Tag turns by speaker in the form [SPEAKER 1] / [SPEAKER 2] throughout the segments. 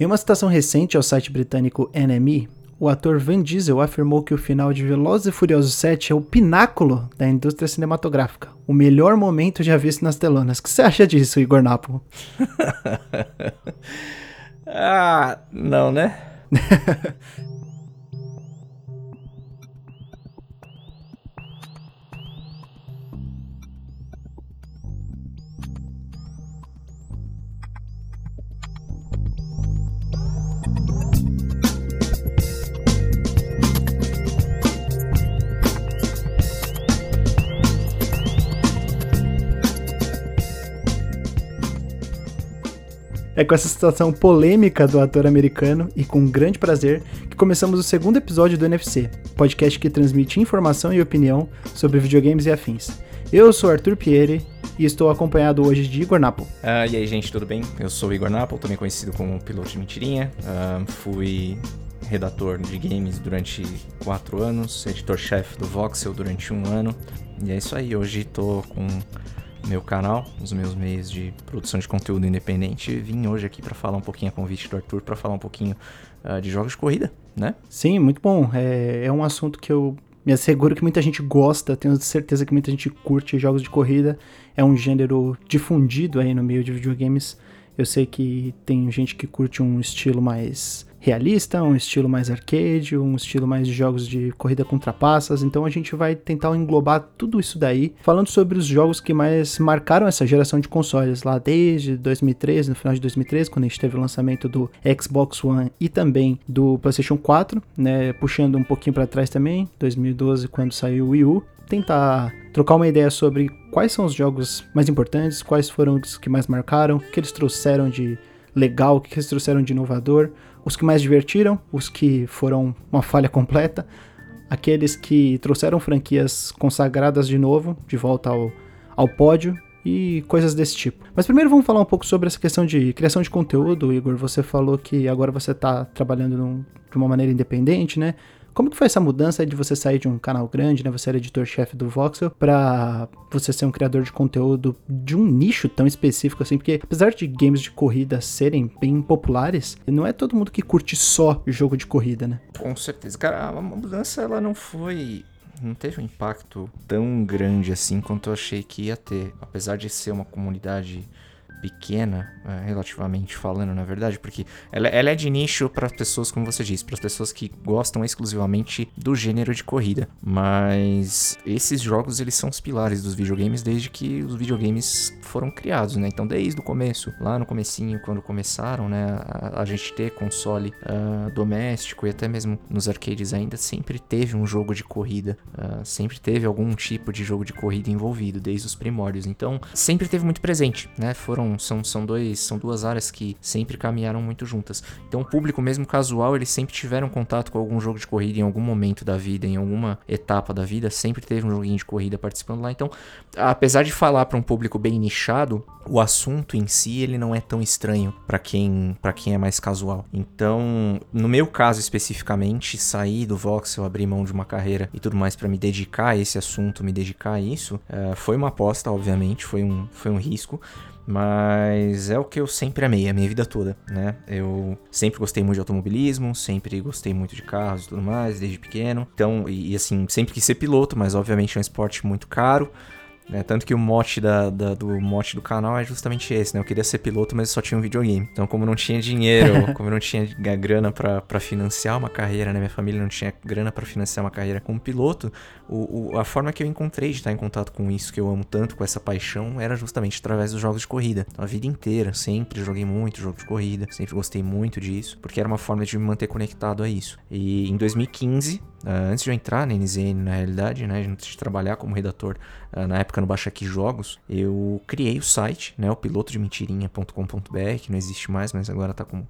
[SPEAKER 1] Em uma citação recente ao site britânico NME, o ator Vin Diesel afirmou que o final de Velozes e Furiosos 7 é o pináculo da indústria cinematográfica, o melhor momento já visto nas telonas. O que você acha disso, Igor Napo?
[SPEAKER 2] ah, não, né?
[SPEAKER 1] É com essa situação polêmica do ator americano e com grande prazer que começamos o segundo episódio do NFC, podcast que transmite informação e opinião sobre videogames e afins. Eu sou Arthur Pieri e estou acompanhado hoje de Igor Napo.
[SPEAKER 2] Uh, e aí, gente, tudo bem? Eu sou Igor Napo, também conhecido como piloto de mentirinha. Uh, fui redator de games durante quatro anos, editor-chefe do Voxel durante um ano. E é isso aí, hoje estou com meu canal, os meus meios de produção de conteúdo independente. Vim hoje aqui para falar um pouquinho a convite do Arthur, para falar um pouquinho uh, de jogos de corrida, né?
[SPEAKER 1] Sim, muito bom. É, é um assunto que eu me asseguro que muita gente gosta, tenho certeza que muita gente curte jogos de corrida. É um gênero difundido aí no meio de videogames. Eu sei que tem gente que curte um estilo mais realista, um estilo mais arcade, um estilo mais de jogos de corrida com trapaças. Então a gente vai tentar englobar tudo isso daí, falando sobre os jogos que mais marcaram essa geração de consoles lá desde 2013, no final de 2013, quando a gente teve o lançamento do Xbox One e também do PlayStation 4, né, puxando um pouquinho para trás também, 2012 quando saiu o Wii U tentar trocar uma ideia sobre quais são os jogos mais importantes, quais foram os que mais marcaram, o que eles trouxeram de legal, o que eles trouxeram de inovador, os que mais divertiram, os que foram uma falha completa, aqueles que trouxeram franquias consagradas de novo, de volta ao, ao pódio e coisas desse tipo. Mas primeiro vamos falar um pouco sobre essa questão de criação de conteúdo, Igor. Você falou que agora você está trabalhando num, de uma maneira independente, né? Como que foi essa mudança de você sair de um canal grande, né? Você era editor-chefe do Voxel, para você ser um criador de conteúdo de um nicho tão específico assim? Porque apesar de games de corrida serem bem populares, não é todo mundo que curte só jogo de corrida, né?
[SPEAKER 2] Com certeza. Cara, a mudança ela não foi não teve um impacto tão grande assim quanto eu achei que ia ter. Apesar de ser uma comunidade pequena, é, relativamente falando, na verdade, porque ela, ela é de nicho para pessoas, como você disse, para as pessoas que gostam exclusivamente do gênero de corrida. Mas esses jogos eles são os pilares dos videogames desde que os videogames foram criados, né? Então desde o começo, lá no comecinho, quando começaram, né, a, a gente ter console uh, doméstico e até mesmo nos arcades ainda sempre teve um jogo de corrida, uh, sempre teve algum tipo de jogo de corrida envolvido desde os primórdios. Então sempre teve muito presente, né? Foram são, são, dois, são duas áreas que sempre caminharam muito juntas. Então, o público, mesmo casual, eles sempre tiveram contato com algum jogo de corrida em algum momento da vida, em alguma etapa da vida, sempre teve um joguinho de corrida participando lá. Então, apesar de falar para um público bem nichado, o assunto em si ele não é tão estranho para quem para quem é mais casual. Então, no meu caso especificamente, sair do voxel, abrir mão de uma carreira e tudo mais para me dedicar a esse assunto, me dedicar a isso, uh, foi uma aposta, obviamente, foi um, foi um risco. Mas é o que eu sempre amei a minha vida toda, né? Eu sempre gostei muito de automobilismo, sempre gostei muito de carros e tudo mais, desde pequeno. Então, e, e assim, sempre quis ser piloto, mas obviamente é um esporte muito caro. Né? Tanto que o mote da, da, do mote do canal é justamente esse, né? Eu queria ser piloto, mas só tinha um videogame. Então, como não tinha dinheiro, como não tinha grana para financiar uma carreira, né? Minha família não tinha grana para financiar uma carreira como piloto, o, o, a forma que eu encontrei de estar em contato com isso que eu amo tanto, com essa paixão, era justamente através dos jogos de corrida. Então, a vida inteira, sempre joguei muito jogo de corrida, sempre gostei muito disso, porque era uma forma de me manter conectado a isso. E em 2015, Uh, antes de eu entrar na NZN, na realidade, né, antes de trabalhar como redator uh, na época no Baixa Aqui Jogos, eu criei o site, né, o pilotodementirinha.com.br, que não existe mais, mas agora está com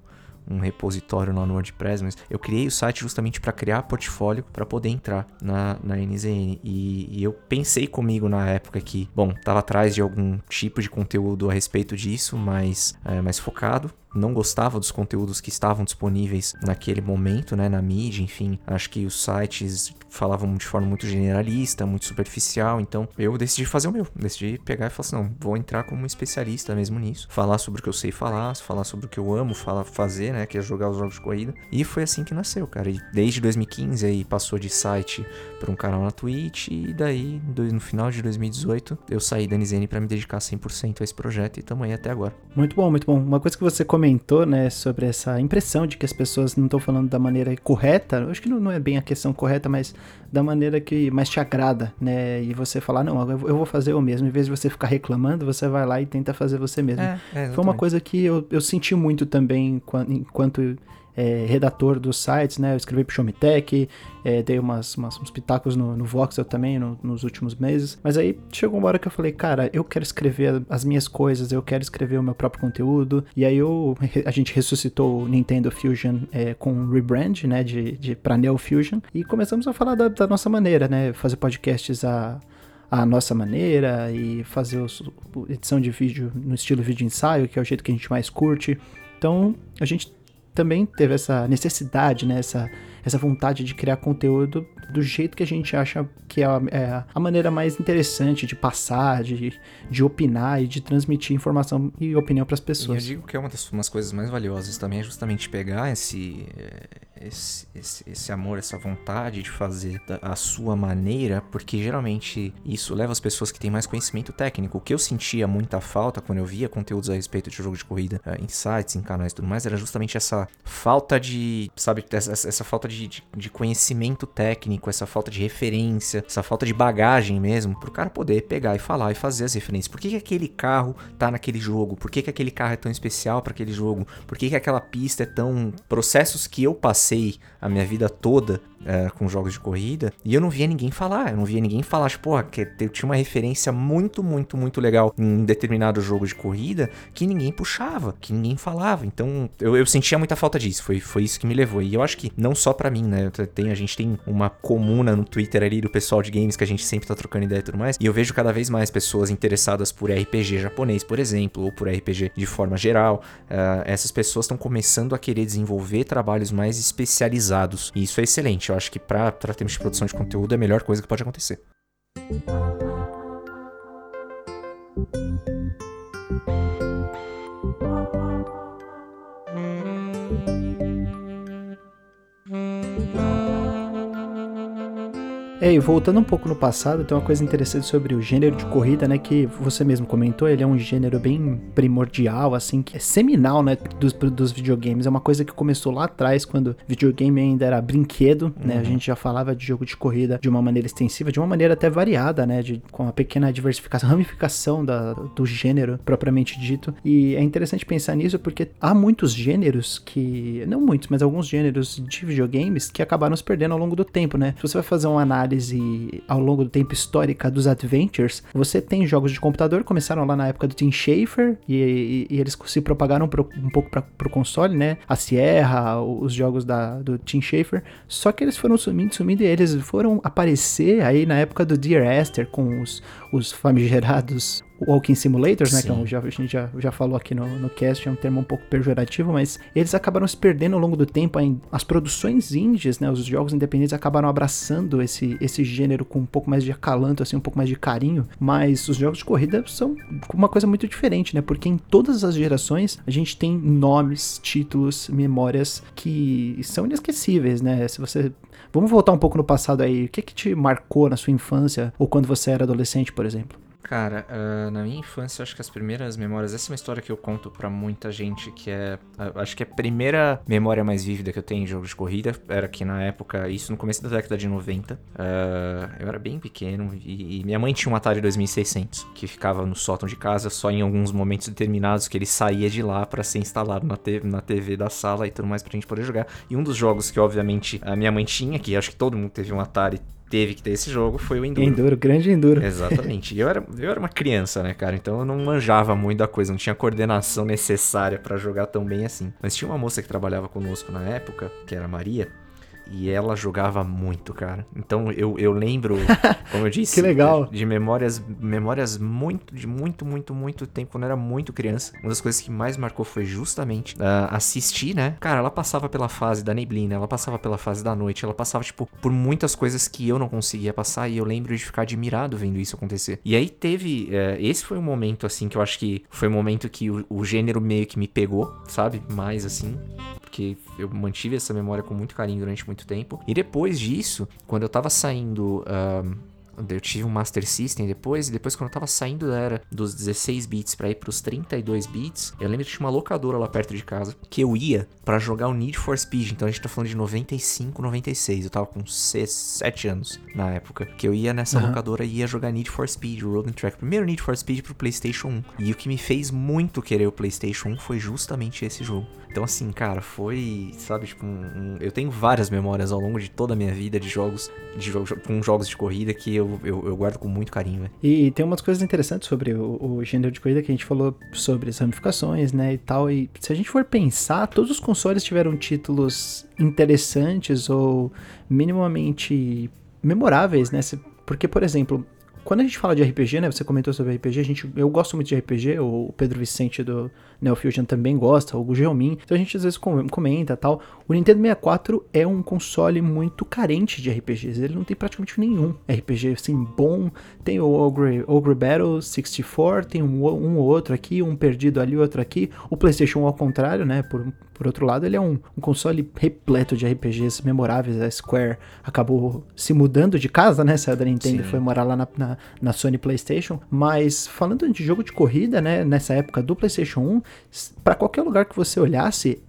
[SPEAKER 2] um repositório lá no WordPress, mas eu criei o site justamente para criar portfólio para poder entrar na, na NZN. E, e, eu pensei comigo na época que, bom, estava atrás de algum tipo de conteúdo a respeito disso, mas é, mais focado não gostava dos conteúdos que estavam disponíveis naquele momento, né, na mídia, enfim. Acho que os sites falavam de forma muito generalista, muito superficial, então eu decidi fazer o meu. Decidi pegar e falar assim, não, vou entrar como especialista mesmo nisso, falar sobre o que eu sei falar, falar sobre o que eu amo falar, fazer, né? Que é jogar os jogos de corrida. E foi assim que nasceu, cara. E desde 2015 aí passou de site para um canal na Twitch e daí no final de 2018 eu saí da NZN para me dedicar 100% a esse projeto e estamos aí até agora.
[SPEAKER 1] Muito bom, muito bom. Uma coisa que você comentou, né, sobre essa impressão de que as pessoas não estão falando da maneira correta, acho que não, não é bem a questão correta, mas da maneira que mais te agrada, né? E você falar, não, eu vou fazer eu mesmo. Em vez de você ficar reclamando, você vai lá e tenta fazer você mesmo. É, é, Foi uma coisa que eu, eu senti muito também enquanto é, redator dos sites, né? Eu escrevi pro Showmetech, é, dei umas, umas, uns pitacos no, no Voxel também no, nos últimos meses. Mas aí chegou uma hora que eu falei, cara, eu quero escrever as minhas coisas, eu quero escrever o meu próprio conteúdo. E aí eu, a gente ressuscitou o Nintendo Fusion é, com um rebrand, né? De, de, pra Neo Fusion. E começamos a falar da, da nossa maneira, né? Fazer podcasts a a nossa maneira e fazer os, edição de vídeo no estilo vídeo ensaio, que é o jeito que a gente mais curte. Então, a gente também teve essa necessidade, né, essa, essa vontade de criar conteúdo do jeito que a gente acha que é a, é a maneira mais interessante de passar, de, de opinar e de transmitir informação e opinião para as pessoas.
[SPEAKER 2] E eu digo que é uma das umas coisas mais valiosas também é justamente pegar esse, esse, esse, esse, amor, essa vontade de fazer a sua maneira, porque geralmente isso leva as pessoas que têm mais conhecimento técnico. O que eu sentia muita falta quando eu via conteúdos a respeito de jogo de corrida uh, em sites, em canais e tudo mais, era justamente essa falta de, sabe, essa, essa falta de, de, de, conhecimento técnico, essa falta de referência, essa falta de bagagem mesmo, pro cara poder pegar e falar e fazer as referências. Por que, que aquele carro tá naquele jogo? Por que, que aquele carro é tão especial para aquele jogo? Por que, que aquela pista é tão. Processos que eu passei passei a minha vida toda é, com jogos de corrida e eu não via ninguém falar. Eu não via ninguém falar, tipo, porra, que eu tinha uma referência muito, muito, muito legal em um determinado jogo de corrida que ninguém puxava, que ninguém falava. Então eu, eu sentia muita falta disso. Foi, foi isso que me levou. E eu acho que não só para mim, né? Tem, a gente tem uma comuna no Twitter ali do pessoal de games que a gente sempre tá trocando ideia e tudo mais. E eu vejo cada vez mais pessoas interessadas por RPG japonês, por exemplo, ou por RPG de forma geral. Uh, essas pessoas estão começando a querer desenvolver trabalhos mais especializados. E isso é excelente. Eu acho que para termos de produção de conteúdo é a melhor coisa que pode acontecer.
[SPEAKER 1] É, e voltando um pouco no passado, tem uma coisa interessante sobre o gênero de corrida, né? Que você mesmo comentou, ele é um gênero bem primordial, assim, que é seminal, né? Dos, dos videogames. É uma coisa que começou lá atrás, quando videogame ainda era brinquedo, uhum. né? A uhum. gente já falava de jogo de corrida de uma maneira extensiva, de uma maneira até variada, né? De, com uma pequena diversificação, ramificação da, do gênero propriamente dito. E é interessante pensar nisso porque há muitos gêneros que. Não muitos, mas alguns gêneros de videogames que acabaram se perdendo ao longo do tempo, né? Se você vai fazer uma análise análise ao longo do tempo histórica dos adventures, você tem jogos de computador, começaram lá na época do Tim Schafer, e, e, e eles se propagaram pro, um pouco para o console, né? A Sierra, os jogos da, do Tim Schafer, só que eles foram sumindo, sumindo, e eles foram aparecer aí na época do Dear Esther, com os, os famigerados Walking Simulators, né? Sim. Que é já, a gente já, já falou aqui no, no cast, é um termo um pouco pejorativo, mas eles acabaram se perdendo ao longo do tempo. As produções indies, né? Os jogos independentes acabaram abraçando esse, esse gênero com um pouco mais de acalanto, assim, um pouco mais de carinho. Mas os jogos de corrida são uma coisa muito diferente, né? Porque em todas as gerações a gente tem nomes, títulos, memórias que são inesquecíveis, né? Se você. Vamos voltar um pouco no passado aí. O que, que te marcou na sua infância ou quando você era adolescente, por exemplo?
[SPEAKER 2] Cara, uh, na minha infância, acho que as primeiras memórias. Essa é uma história que eu conto para muita gente que é. Uh, acho que a primeira memória mais vívida que eu tenho em jogos de corrida era que na época, isso no começo da década de 90, uh, ah, eu era bem pequeno e, e, minha mãe tinha um Atari 2600 que ficava no sótão de casa só em alguns momentos determinados que ele saía de lá para ser instalado na, te na TV da sala e tudo mais pra gente poder jogar. E um dos jogos que, obviamente, a minha mãe tinha, que acho que todo mundo teve um Atari teve que ter esse jogo foi o Enduro.
[SPEAKER 1] Enduro, grande Enduro.
[SPEAKER 2] Exatamente. E eu era, eu era uma criança, né, cara? Então eu não manjava muito da coisa, não tinha coordenação necessária para jogar tão bem assim. Mas tinha uma moça que trabalhava conosco na época, que era a Maria, e ela jogava muito, cara. Então eu, eu lembro, como eu disse,
[SPEAKER 1] que legal.
[SPEAKER 2] De, memórias, memórias muito, de muito, muito, muito tempo, quando eu era muito criança. Uma das coisas que mais marcou foi justamente uh, assistir, né? Cara, ela passava pela fase da neblina, ela passava pela fase da noite, ela passava, tipo, por muitas coisas que eu não conseguia passar e eu lembro de ficar admirado vendo isso acontecer. E aí teve. Uh, esse foi um momento, assim, que eu acho que foi um momento que o, o gênero meio que me pegou, sabe? Mais assim. Porque eu mantive essa memória com muito carinho durante muito tempo. E depois disso, quando eu tava saindo. Uh, eu tive um Master System depois, e depois quando eu tava saindo da era dos 16 bits para ir pros 32 bits, eu lembro que tinha uma locadora lá perto de casa que eu ia para jogar o Need for Speed. Então a gente tá falando de 95, 96. Eu tava com 7 anos na época. Que eu ia nessa uhum. locadora e ia jogar Need for Speed, o Road Track. Primeiro Need for Speed pro PlayStation 1. E o que me fez muito querer o PlayStation 1 foi justamente esse jogo. Então, assim, cara, foi, sabe, tipo, um, um, eu tenho várias memórias ao longo de toda a minha vida de jogos, de jogos com jogos de corrida que eu, eu, eu guardo com muito carinho, né?
[SPEAKER 1] E tem umas coisas interessantes sobre o, o, gênero de corrida que a gente falou sobre as ramificações, né, e tal. E se a gente for pensar, todos os consoles tiveram títulos interessantes ou minimamente memoráveis, né? Porque, por exemplo, quando a gente fala de RPG, né? Você comentou sobre RPG, a gente, eu gosto muito de RPG, o Pedro Vicente do Neofusion também gosta, o Geomin. Então a gente às vezes comenta tal. O Nintendo 64 é um console muito carente de RPGs. Ele não tem praticamente nenhum RPG assim bom. Tem o Ogre, Ogre Battle 64, tem um, um outro aqui, um perdido ali, outro aqui. O PlayStation ao contrário, né? Por, por outro lado, ele é um, um console repleto de RPGs memoráveis. A Square acabou se mudando de casa, né? Saiu da Nintendo e foi morar lá na, na, na Sony PlayStation. Mas falando de jogo de corrida, né? Nessa época do PlayStation 1, para qualquer lugar que você olhasse,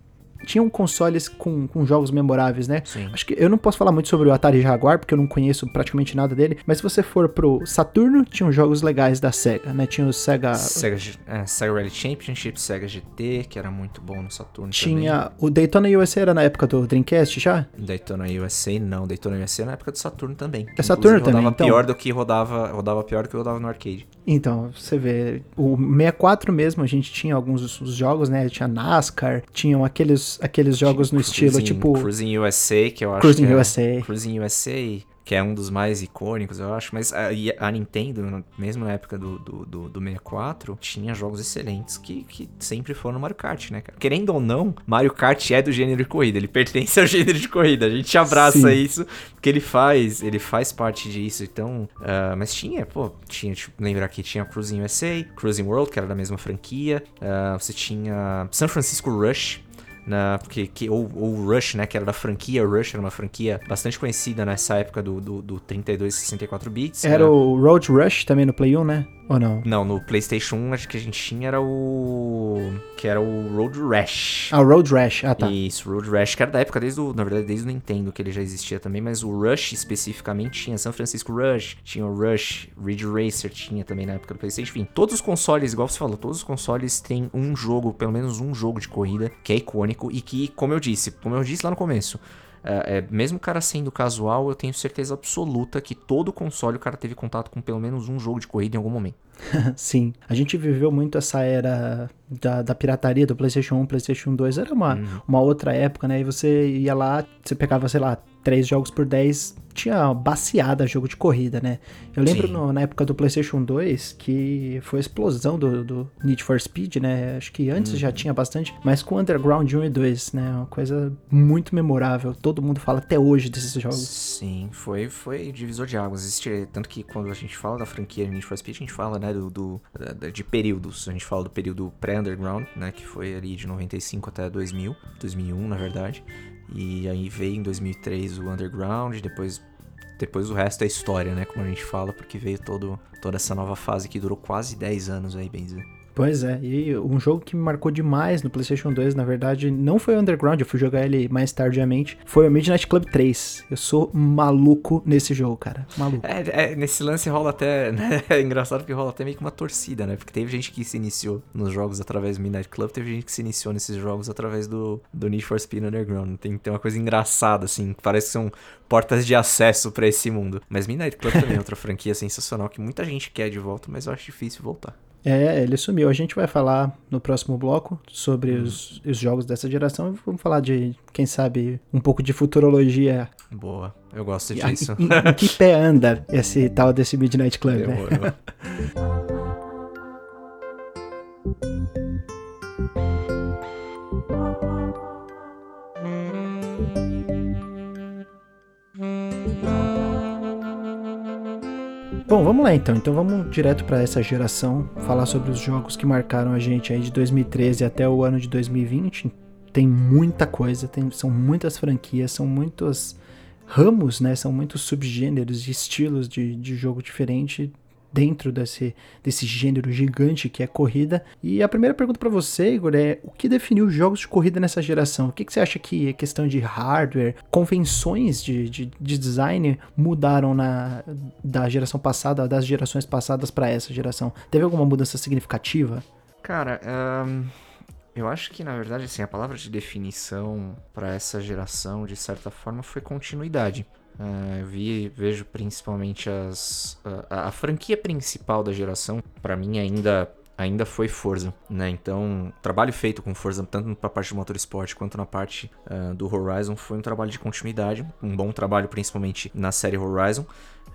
[SPEAKER 1] tinham consoles com, com jogos memoráveis, né? Sim. Acho que eu não posso falar muito sobre o Atari Jaguar, porque eu não conheço praticamente nada dele, mas se você for pro Saturno, tinham jogos legais da SEGA, né? Tinha o SEGA...
[SPEAKER 2] SEGA, é, SEGA Rally Championship, SEGA GT, que era muito bom no Saturno
[SPEAKER 1] Tinha... Também. O Daytona USA era na época do Dreamcast já?
[SPEAKER 2] Daytona USA não, Daytona USA na época do Saturno também.
[SPEAKER 1] É Saturno também,
[SPEAKER 2] rodava então... pior do que rodava, rodava pior do que rodava no arcade.
[SPEAKER 1] Então, você vê, o 64 mesmo, a gente tinha alguns jogos, né? Tinha NASCAR, tinham aqueles aqueles jogos tipo, no estilo Cruising, tipo.
[SPEAKER 2] Cruising USA, que eu acho
[SPEAKER 1] Cruising
[SPEAKER 2] que é,
[SPEAKER 1] USA.
[SPEAKER 2] Cruising USA que é um dos mais icônicos, eu acho. Mas a, a Nintendo, mesmo na época do, do, do, do 64, tinha jogos excelentes que, que sempre foram no Mario Kart, né, cara? Querendo ou não, Mario Kart é do gênero de corrida, ele pertence ao gênero de corrida. A gente abraça Sim. isso, porque ele faz, ele faz parte disso. Então, uh, mas tinha, pô, tinha, tipo, lembrar que tinha Cruising USA, Cruising World, que era da mesma franquia. Uh, você tinha San Francisco Rush, na, porque, que, ou, ou Rush, né, que era da franquia Rush, era uma franquia bastante conhecida nessa época do, do, do 32 e 64 bits.
[SPEAKER 1] Era né? o Road Rush também no Play 1, né? Ou não?
[SPEAKER 2] Não, no PlayStation 1 acho que a gente tinha era o. que era o Road Rash.
[SPEAKER 1] Ah, o Road Rash, ah tá.
[SPEAKER 2] Isso, Road Rash, que era da época desde o. Na verdade, desde o Nintendo que ele já existia também, mas o Rush especificamente tinha São Francisco Rush, tinha o Rush, Ridge Racer tinha também na época do PlayStation. Enfim, todos os consoles, igual você falou, todos os consoles têm um jogo, pelo menos um jogo de corrida, que é icônico e que, como eu disse, como eu disse lá no começo, é, é, mesmo o cara sendo casual, eu tenho certeza absoluta que todo console o cara teve contato com pelo menos um jogo de corrida em algum momento.
[SPEAKER 1] Sim, a gente viveu muito essa era da, da pirataria do PlayStation 1, PlayStation 2. Era uma, uhum. uma outra época, né? E você ia lá, você pegava, sei lá, três jogos por 10, tinha baseada jogo de corrida, né? Eu lembro no, na época do PlayStation 2 que foi a explosão do, do Need for Speed, né? Acho que antes uhum. já tinha bastante, mas com Underground 1 e 2, né? Uma coisa muito memorável. Todo mundo fala até hoje desses jogos.
[SPEAKER 2] Sim, foi, foi divisor de águas. Existe, tanto que quando a gente fala da franquia Need for Speed, a gente fala, né, do, do de períodos. A gente fala do período pré-Underground, né? Que foi ali de 95 até 2000, 2001, na verdade. E aí veio em 2003 o Underground, depois depois o resto é história, né, como a gente fala, porque veio todo, toda essa nova fase que durou quase 10 anos aí, bem dizer.
[SPEAKER 1] Pois é, e um jogo que me marcou demais no PlayStation 2, na verdade, não foi o Underground, eu fui jogar ele mais tardiamente, foi o Midnight Club 3. Eu sou maluco nesse jogo, cara. Maluco.
[SPEAKER 2] É, é nesse lance rola até. Né? É engraçado que rola até meio que uma torcida, né? Porque teve gente que se iniciou nos jogos através do Midnight Club, teve gente que se iniciou nesses jogos através do, do Need for Speed Underground. Tem, tem uma coisa engraçada, assim, parece que são portas de acesso para esse mundo. Mas Midnight Club também é outra franquia sensacional que muita gente quer de volta, mas eu acho difícil voltar.
[SPEAKER 1] É, ele sumiu. A gente vai falar no próximo bloco sobre uhum. os, os, jogos dessa geração. Vamos falar de, quem sabe, um pouco de futurologia.
[SPEAKER 2] Boa, eu gosto disso.
[SPEAKER 1] Em, em, em que pé anda esse tal desse Midnight Club, né? vamos lá então. Então vamos direto para essa geração, falar sobre os jogos que marcaram a gente aí de 2013 até o ano de 2020. tem muita coisa, tem, são muitas franquias, são muitos ramos, né? São muitos subgêneros e estilos de, de jogo diferente dentro desse, desse gênero gigante que é corrida. E a primeira pergunta para você, Igor, é o que definiu os jogos de corrida nessa geração? O que, que você acha que é questão de hardware, convenções de, de, de, design mudaram na, da geração passada, das gerações passadas para essa geração? Teve alguma mudança significativa?
[SPEAKER 2] Cara, um, eu acho que na verdade assim, a palavra de definição para essa geração, de certa forma, foi continuidade. Uh, eu vi, vejo principalmente as, a, a franquia principal da geração, para mim ainda ainda foi Forza, né? Então, trabalho feito com Forza, tanto para a parte do motorsport quanto na parte uh, do Horizon, foi um trabalho de continuidade, um bom trabalho principalmente na série Horizon.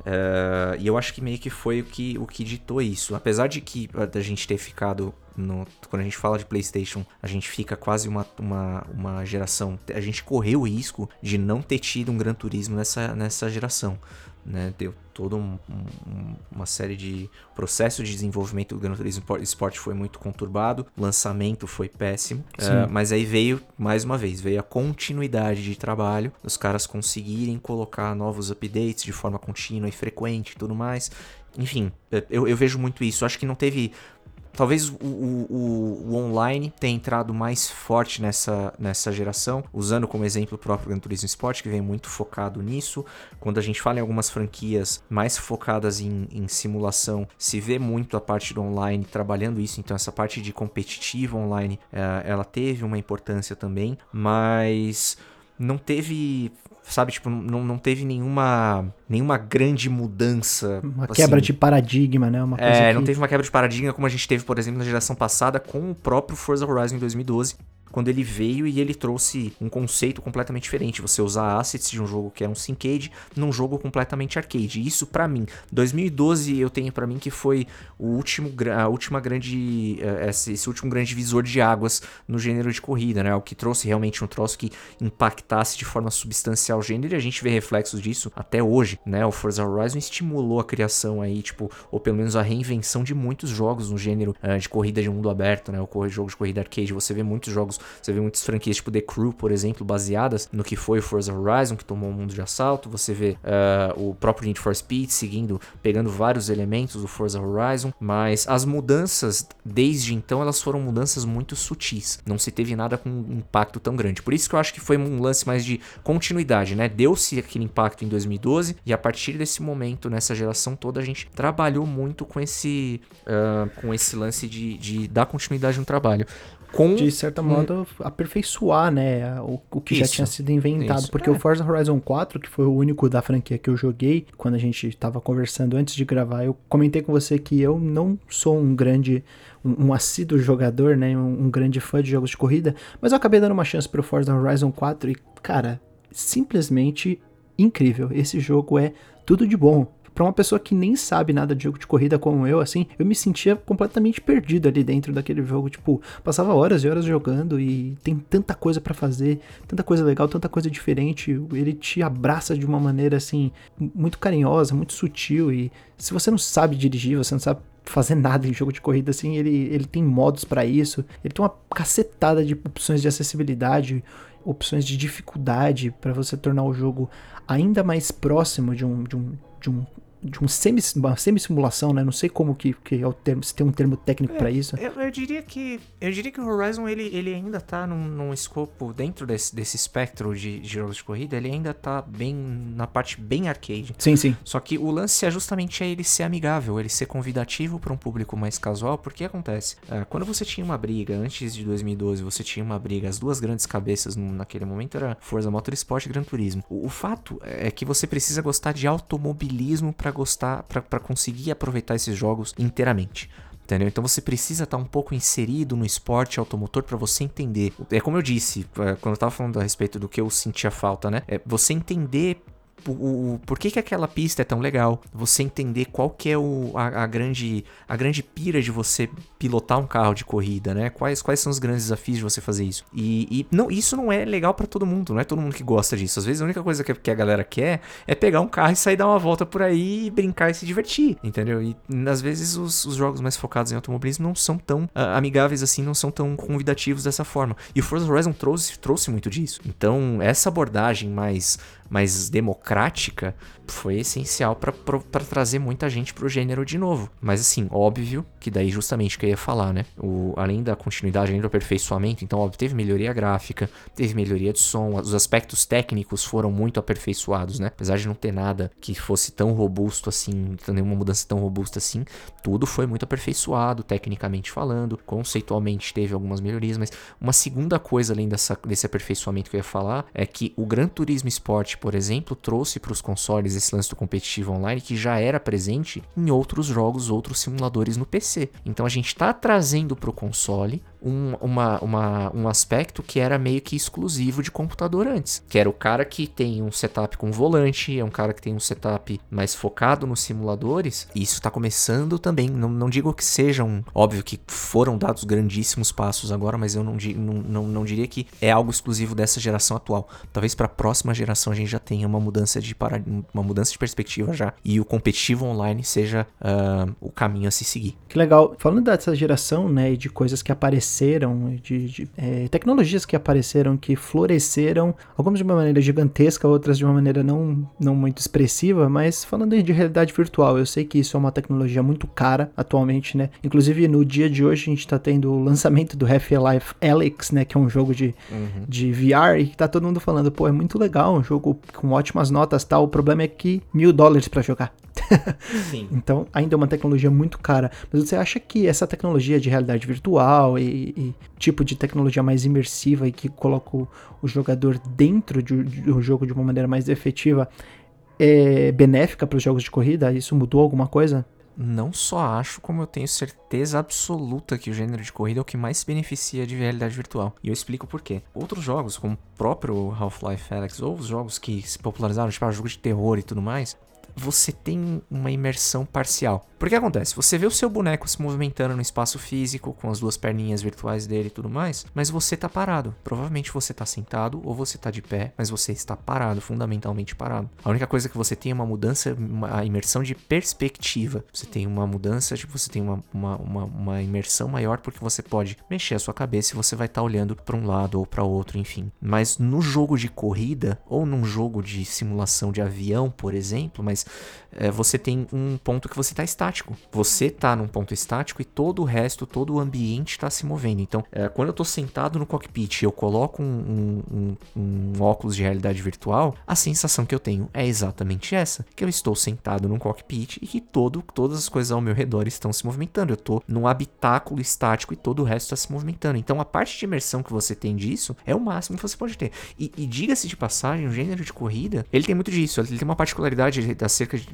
[SPEAKER 2] Uh, e eu acho que meio que foi o que, o que ditou isso. Apesar de que a gente ter ficado no, quando a gente fala de PlayStation, a gente fica quase uma, uma, uma geração. A gente correu o risco de não ter tido um Gran Turismo nessa, nessa geração. Né? Deu toda um, um, uma série de processo de desenvolvimento do Gran Turismo Sport foi muito conturbado, o lançamento foi péssimo, uh, mas aí veio mais uma vez veio a continuidade de trabalho, os caras conseguirem colocar novos updates de forma contínua e frequente e tudo mais. Enfim, eu, eu vejo muito isso. Acho que não teve Talvez o, o, o, online tenha entrado mais forte nessa, nessa geração, usando como exemplo o próprio Gran Turismo Sport, que vem muito focado nisso. Quando a gente fala em algumas franquias mais focadas em, em simulação, se vê muito a parte do online trabalhando isso, então essa parte de competitivo online, é, ela teve uma importância também, mas não teve sabe? Tipo, não, não teve nenhuma, nenhuma grande mudança.
[SPEAKER 1] Uma assim. quebra de paradigma, né? Uma
[SPEAKER 2] é, que... não teve uma quebra de paradigma como a gente teve, por exemplo, na geração passada com o próprio Forza Horizon em 2012, quando ele veio e ele trouxe um conceito completamente diferente. Você usar assets de um jogo que era um syncade num jogo completamente arcade. Isso para mim, 2012 eu tenho para mim que foi o último a última grande eh, esse, último grande visor de águas no gênero de corrida, né? O que trouxe realmente um troço que impactasse de forma substancial o gênero e a gente vê reflexos disso até hoje, né? O Forza Horizon estimulou a criação aí, tipo, ou pelo menos a reinvenção de muitos jogos no gênero uh, de corrida de mundo aberto, né? O jogo de corrida arcade, você vê muitos jogos você vê muitas franquias tipo The Crew, por exemplo, baseadas no que foi Forza Horizon, que tomou o mundo de assalto. Você vê uh, o próprio Need for Speed seguindo, pegando vários elementos do Forza Horizon. Mas as mudanças desde então elas foram mudanças muito sutis. Não se teve nada com um impacto tão grande. Por isso que eu acho que foi um lance mais de continuidade, né? Deu-se aquele impacto em 2012 e a partir desse momento, nessa geração toda, a gente trabalhou muito com esse, uh, com esse lance de, de dar continuidade no trabalho
[SPEAKER 1] com de certo modo aperfeiçoar, né, o, o que isso, já tinha sido inventado, isso. porque é. o Forza Horizon 4, que foi o único da franquia que eu joguei, quando a gente estava conversando antes de gravar, eu comentei com você que eu não sou um grande um, um assíduo jogador, né, um, um, grande fã de jogos de corrida, mas eu acabei dando uma chance pro Forza Horizon 4 e, cara, simplesmente incrível. Esse jogo é tudo de bom para uma pessoa que nem sabe nada de jogo de corrida como eu, assim, eu me sentia completamente perdido ali dentro daquele jogo. Tipo, passava horas e horas jogando e tem tanta coisa para fazer, tanta coisa legal, tanta coisa diferente. Ele te abraça de uma maneira, assim, muito carinhosa, muito sutil. E se você não sabe dirigir, você não sabe fazer nada em jogo de corrida assim, ele, ele tem modos para isso. Ele tem uma cacetada de opções de acessibilidade, opções de dificuldade para você tornar o jogo ainda mais próximo de um, de um, de um de um semi, uma semi-simulação, né? Não sei como que, que é o termo, se tem um termo técnico é, para isso.
[SPEAKER 2] Eu, eu, diria que eu diria que o Horizon ele, ele ainda tá num, num escopo dentro desse, desse espectro de, de, jogos de corrida, ele ainda tá bem na parte bem arcade.
[SPEAKER 1] Sim, sim.
[SPEAKER 2] Só que o lance é justamente ele ser amigável, ele ser convidativo para um público mais casual, porque acontece, uh, quando você tinha uma briga antes de 2012, você tinha uma briga, as duas grandes cabeças no, naquele momento era Forza Motorsport e Gran Turismo. O, o fato é que você precisa gostar de automobilismo para gostar, para conseguir aproveitar esses jogos inteiramente. Entendeu? Então você precisa estar um pouco inserido no esporte automotor para você entender. É como eu disse, é, quando eu estava falando a respeito do que eu sentia falta, né? É você entender o, o, por que, que aquela pista é tão legal, você entender qual que é o, a, a, grande, a grande pira de você pilotar um carro de corrida, né? Quais, quais são os grandes desafios de você fazer isso? E, e não, isso não é legal para todo mundo, não é todo mundo que gosta disso. Às vezes a única coisa que, que a galera quer é pegar um carro e sair dar uma volta por aí e brincar e se divertir, entendeu? E às vezes os, os jogos mais focados em automobilismo não são tão uh, amigáveis assim, não são tão convidativos dessa forma. E o Forza Horizon trouxe, trouxe muito disso. Então, essa abordagem mais mais democrática foi essencial para trazer muita gente pro gênero de novo. Mas assim, óbvio que daí justamente que eu ia falar, né? O, além da continuidade, além do aperfeiçoamento, então óbvio, teve melhoria gráfica, teve melhoria de som, os aspectos técnicos foram muito aperfeiçoados, né? Apesar de não ter nada que fosse tão robusto assim, nenhuma mudança tão robusta assim, tudo foi muito aperfeiçoado, tecnicamente falando, conceitualmente teve algumas melhorias, mas uma segunda coisa além dessa, desse aperfeiçoamento que eu ia falar é que o Gran Turismo Sport, por exemplo, trouxe para os consoles esse lance do competitivo online que já era presente em outros jogos, outros simuladores no PC. Então a gente está trazendo para o console um, uma, uma, um aspecto que era meio que exclusivo de computador antes. Que era o cara que tem um setup com volante, é um cara que tem um setup mais focado nos simuladores. E isso está começando também. Não, não digo que sejam, óbvio que foram dados grandíssimos passos agora, mas eu não, não, não, não diria que é algo exclusivo dessa geração atual. Talvez para a próxima geração a gente já tenha uma mudança de uma mudança de perspectiva já. E o competitivo online seja uh, o caminho a se seguir.
[SPEAKER 1] Que legal. Falando dessa geração, né, e de coisas que apareceram apareceram, de, de é, tecnologias que apareceram, que floresceram, algumas de uma maneira gigantesca, outras de uma maneira não, não muito expressiva, mas falando de realidade virtual, eu sei que isso é uma tecnologia muito cara atualmente, né? Inclusive no dia de hoje a gente tá tendo o lançamento do Half-Life Alyx, né? Que é um jogo de, uhum. de VR e tá todo mundo falando, pô, é muito legal, um jogo com ótimas notas tal. O problema é que mil dólares para jogar. Então, ainda é uma tecnologia muito cara. Mas você acha que essa tecnologia de realidade virtual e, e tipo de tecnologia mais imersiva e que coloca o, o jogador dentro de, do jogo de uma maneira mais efetiva é benéfica para os jogos de corrida? Isso mudou alguma coisa?
[SPEAKER 2] Não só acho, como eu tenho certeza absoluta que o gênero de corrida é o que mais se beneficia de realidade virtual. E eu explico por quê. Outros jogos, como o próprio Half-Life Alyx, ou os jogos que se popularizaram, tipo ah, jogos de terror e tudo mais, você tem uma imersão parcial. Porque acontece? Você vê o seu boneco se movimentando no espaço físico, com as duas perninhas virtuais dele e tudo mais, mas você tá parado. Provavelmente você tá sentado ou você tá de pé, mas você está parado, fundamentalmente parado. A única coisa que você tem é uma mudança, uma imersão de perspectiva. Você tem uma mudança, tipo, você tem uma, uma, uma, uma imersão maior porque você pode mexer a sua cabeça e você vai estar tá olhando para um lado ou para outro, enfim. Mas no jogo de corrida ou num jogo de simulação de avião, por exemplo, mas é, você tem um ponto que você está estático. Você está num ponto estático e todo o resto, todo o ambiente está se movendo. Então, é, quando eu estou sentado no cockpit e eu coloco um, um, um, um, óculos de realidade virtual, a sensação que eu tenho é exatamente essa: que eu estou sentado num cockpit e que todo, todas as coisas ao meu redor estão se movimentando. Eu estou num habitáculo estático e todo o resto está se movimentando. Então, a parte de imersão que você tem disso é o máximo que você pode ter. E, e diga-se de passagem, o gênero de corrida, ele tem muito disso. Ele tem uma particularidade acerca de,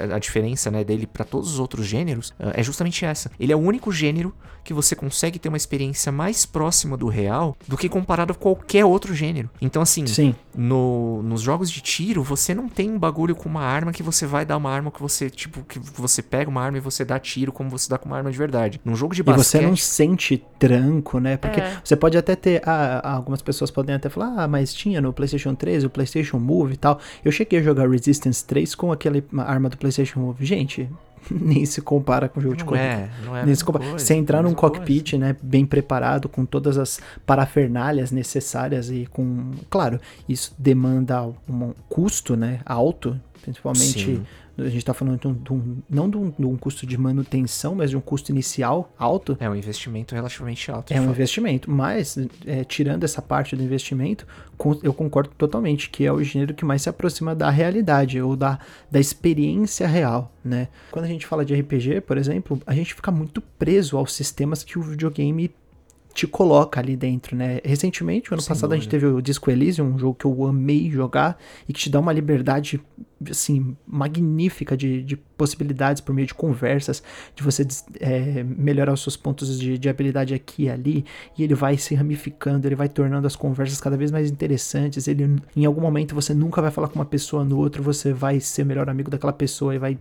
[SPEAKER 2] a, a diferença né, dele para todos os outros gêneros uh, é justamente essa. Ele é o único gênero que você consegue ter uma experiência mais próxima do real do que comparado a qualquer outro gênero. Então, assim,
[SPEAKER 1] Sim.
[SPEAKER 2] No, nos jogos de tiro, você não tem um bagulho com uma arma que você vai dar uma arma que você, tipo, que você pega uma arma e você dá tiro como você dá com uma arma de verdade. Num jogo de basquete...
[SPEAKER 1] E você não sente tranco, né? Porque é. você pode até ter... Ah, algumas pessoas podem até falar, ah, mas tinha no PlayStation 3, o PlayStation Move e tal. Eu cheguei a jogar Resistance 3 com aquela arma do PlayStation Move. Gente, nem se compara com o jogo
[SPEAKER 2] não
[SPEAKER 1] de corrida.
[SPEAKER 2] É, não é
[SPEAKER 1] nem se compara. Coisa, Você entrar num cockpit, coisa. né, bem preparado, com todas as parafernálias necessárias e com, claro, isso demanda um custo, né, alto, principalmente Sim a gente está falando de um, de um, não de um, de um, custo de manutenção, mas de um custo inicial alto.
[SPEAKER 2] É um investimento relativamente alto.
[SPEAKER 1] É um investimento, mas é, tirando essa parte do investimento, eu concordo totalmente que é o gênero que mais se aproxima da realidade ou da, da experiência real, né? Quando a gente fala de RPG, por exemplo, a gente fica muito preso aos sistemas que o videogame te coloca ali dentro, né? Recentemente, ano Sem passado, dúvida. a gente teve o Disco Elysium, um jogo que eu amei jogar e que te dá uma liberdade, assim, magnífica de, de possibilidades por meio de conversas, de você é, melhorar os seus pontos de, de habilidade aqui e ali, e ele vai se ramificando, ele vai tornando as conversas cada vez mais interessantes. Ele, em algum momento, você nunca vai falar com uma pessoa, no outro, você vai ser melhor amigo daquela pessoa e vai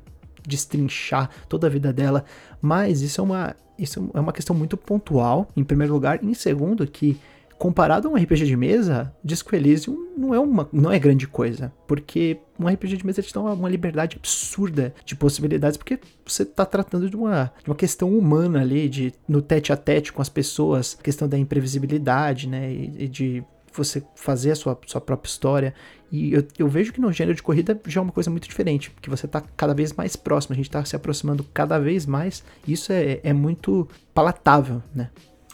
[SPEAKER 1] destrinchar toda a vida dela, mas isso é uma, isso é uma questão muito pontual, em primeiro lugar, em segundo, que comparado a um RPG de mesa, Disco Elysium não é, uma, não é grande coisa, porque um RPG de mesa te dá uma, uma, liberdade absurda de possibilidades, porque você está tratando de uma, de uma questão humana ali, de no tete a tete com as pessoas, questão da imprevisibilidade, né, e, e de você fazer a sua, sua própria história. E eu, eu, vejo que no gênero de corrida já é uma coisa muito diferente, que você está cada vez mais próximo, a gente está se aproximando cada vez mais. Isso é, é muito palatável, né?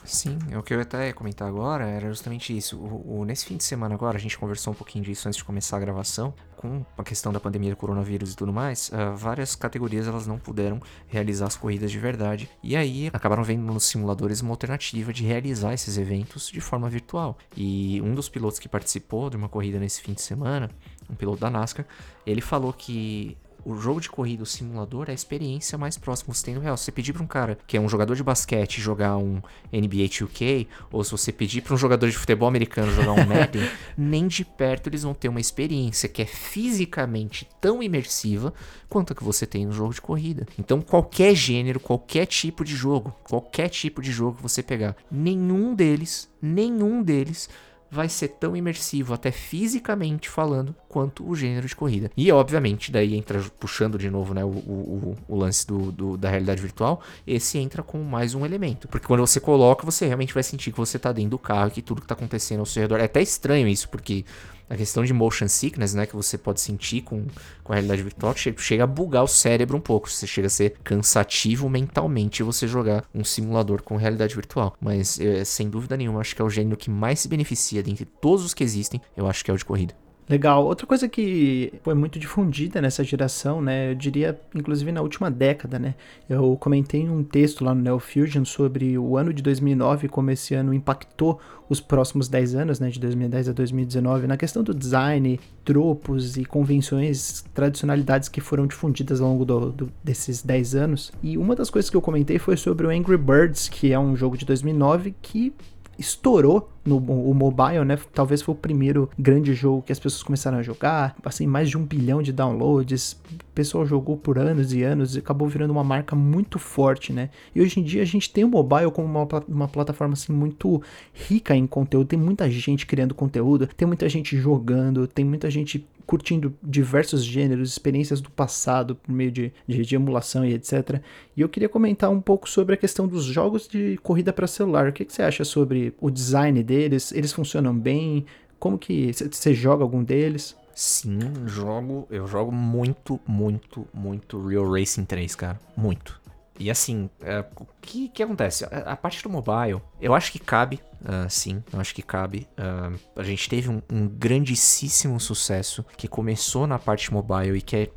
[SPEAKER 2] Sim, é o que eu até ia comentar agora era justamente isso. O, o, nesse fim de semana agora, a gente conversou um pouquinho disso antes de começar a gravação, com a questão da pandemia do coronavírus e tudo mais, uh, várias categorias elas não puderam realizar as corridas de verdade. E aí acabaram vendo nos simuladores uma alternativa de realizar esses eventos de forma virtual. E um dos pilotos que participou de uma corrida nesse fim de semana, um piloto da NASCAR, ele falou que o jogo de corrida, o simulador, é a experiência mais próxima que você tem no real. Se você pedir para um cara que é um jogador de basquete jogar um NBA 2K, ou se você pedir para um jogador de futebol americano jogar um Madden, nem de perto eles vão ter uma experiência que é fisicamente tão imersiva quanto a que você tem no jogo de corrida. Então, qualquer gênero, qualquer tipo de jogo, qualquer tipo de jogo que você pegar, nenhum deles, nenhum deles vai ser tão imersivo, até fisicamente falando, quanto o gênero de corrida. E, obviamente, daí entra puxando de novo né, o, o, o lance do, do, da realidade virtual, esse entra com mais um elemento. Porque quando você coloca, você realmente vai sentir que você está dentro do carro e que tudo que está acontecendo ao seu redor. É até estranho isso, porque a questão de motion sickness, né, que você pode sentir com, com a realidade virtual, chega a bugar o cérebro um pouco. Você chega a ser cansativo mentalmente você jogar um simulador com realidade virtual. Mas, é, sem dúvida nenhuma, acho que é o gênero que mais se beneficia dentre todos os que existem, eu acho que é o de corrida.
[SPEAKER 1] Legal. Outra coisa que foi muito difundida nessa geração, né? Eu diria, inclusive na última década, né? Eu comentei um texto lá no Neo Fusion sobre o ano de 2009 como esse ano impactou os próximos 10 anos, né? De 2010 a 2019, na questão do design, tropos e convenções, tradicionalidades que foram difundidas ao longo do, do, desses 10 anos. E uma das coisas que eu comentei foi sobre o Angry Birds, que é um jogo de 2009 que estourou no o mobile, né? Talvez foi o primeiro grande jogo que as pessoas começaram a jogar. Assim, mais de um bilhão de downloads. O pessoal jogou por anos e anos e acabou virando uma marca muito forte, né? E hoje em dia a gente tem o mobile como uma, uma plataforma assim muito rica em conteúdo. Tem muita gente criando conteúdo, tem muita gente jogando, tem muita gente curtindo diversos gêneros, experiências do passado por meio de, de, de, emulação e etc. E eu queria comentar um pouco sobre a questão dos jogos de corrida para celular. O que, que, você acha sobre o design deles? Eles funcionam bem? Como que você joga algum deles?
[SPEAKER 2] Sim, jogo. Eu jogo muito, muito, muito Real Racing 3, cara. Muito. E assim, é, o que, que acontece? A, a, parte do mobile, eu acho que cabe, uh, sim, eu acho que cabe. Uh, a gente teve um, um grandíssimo sucesso que começou na parte mobile e que é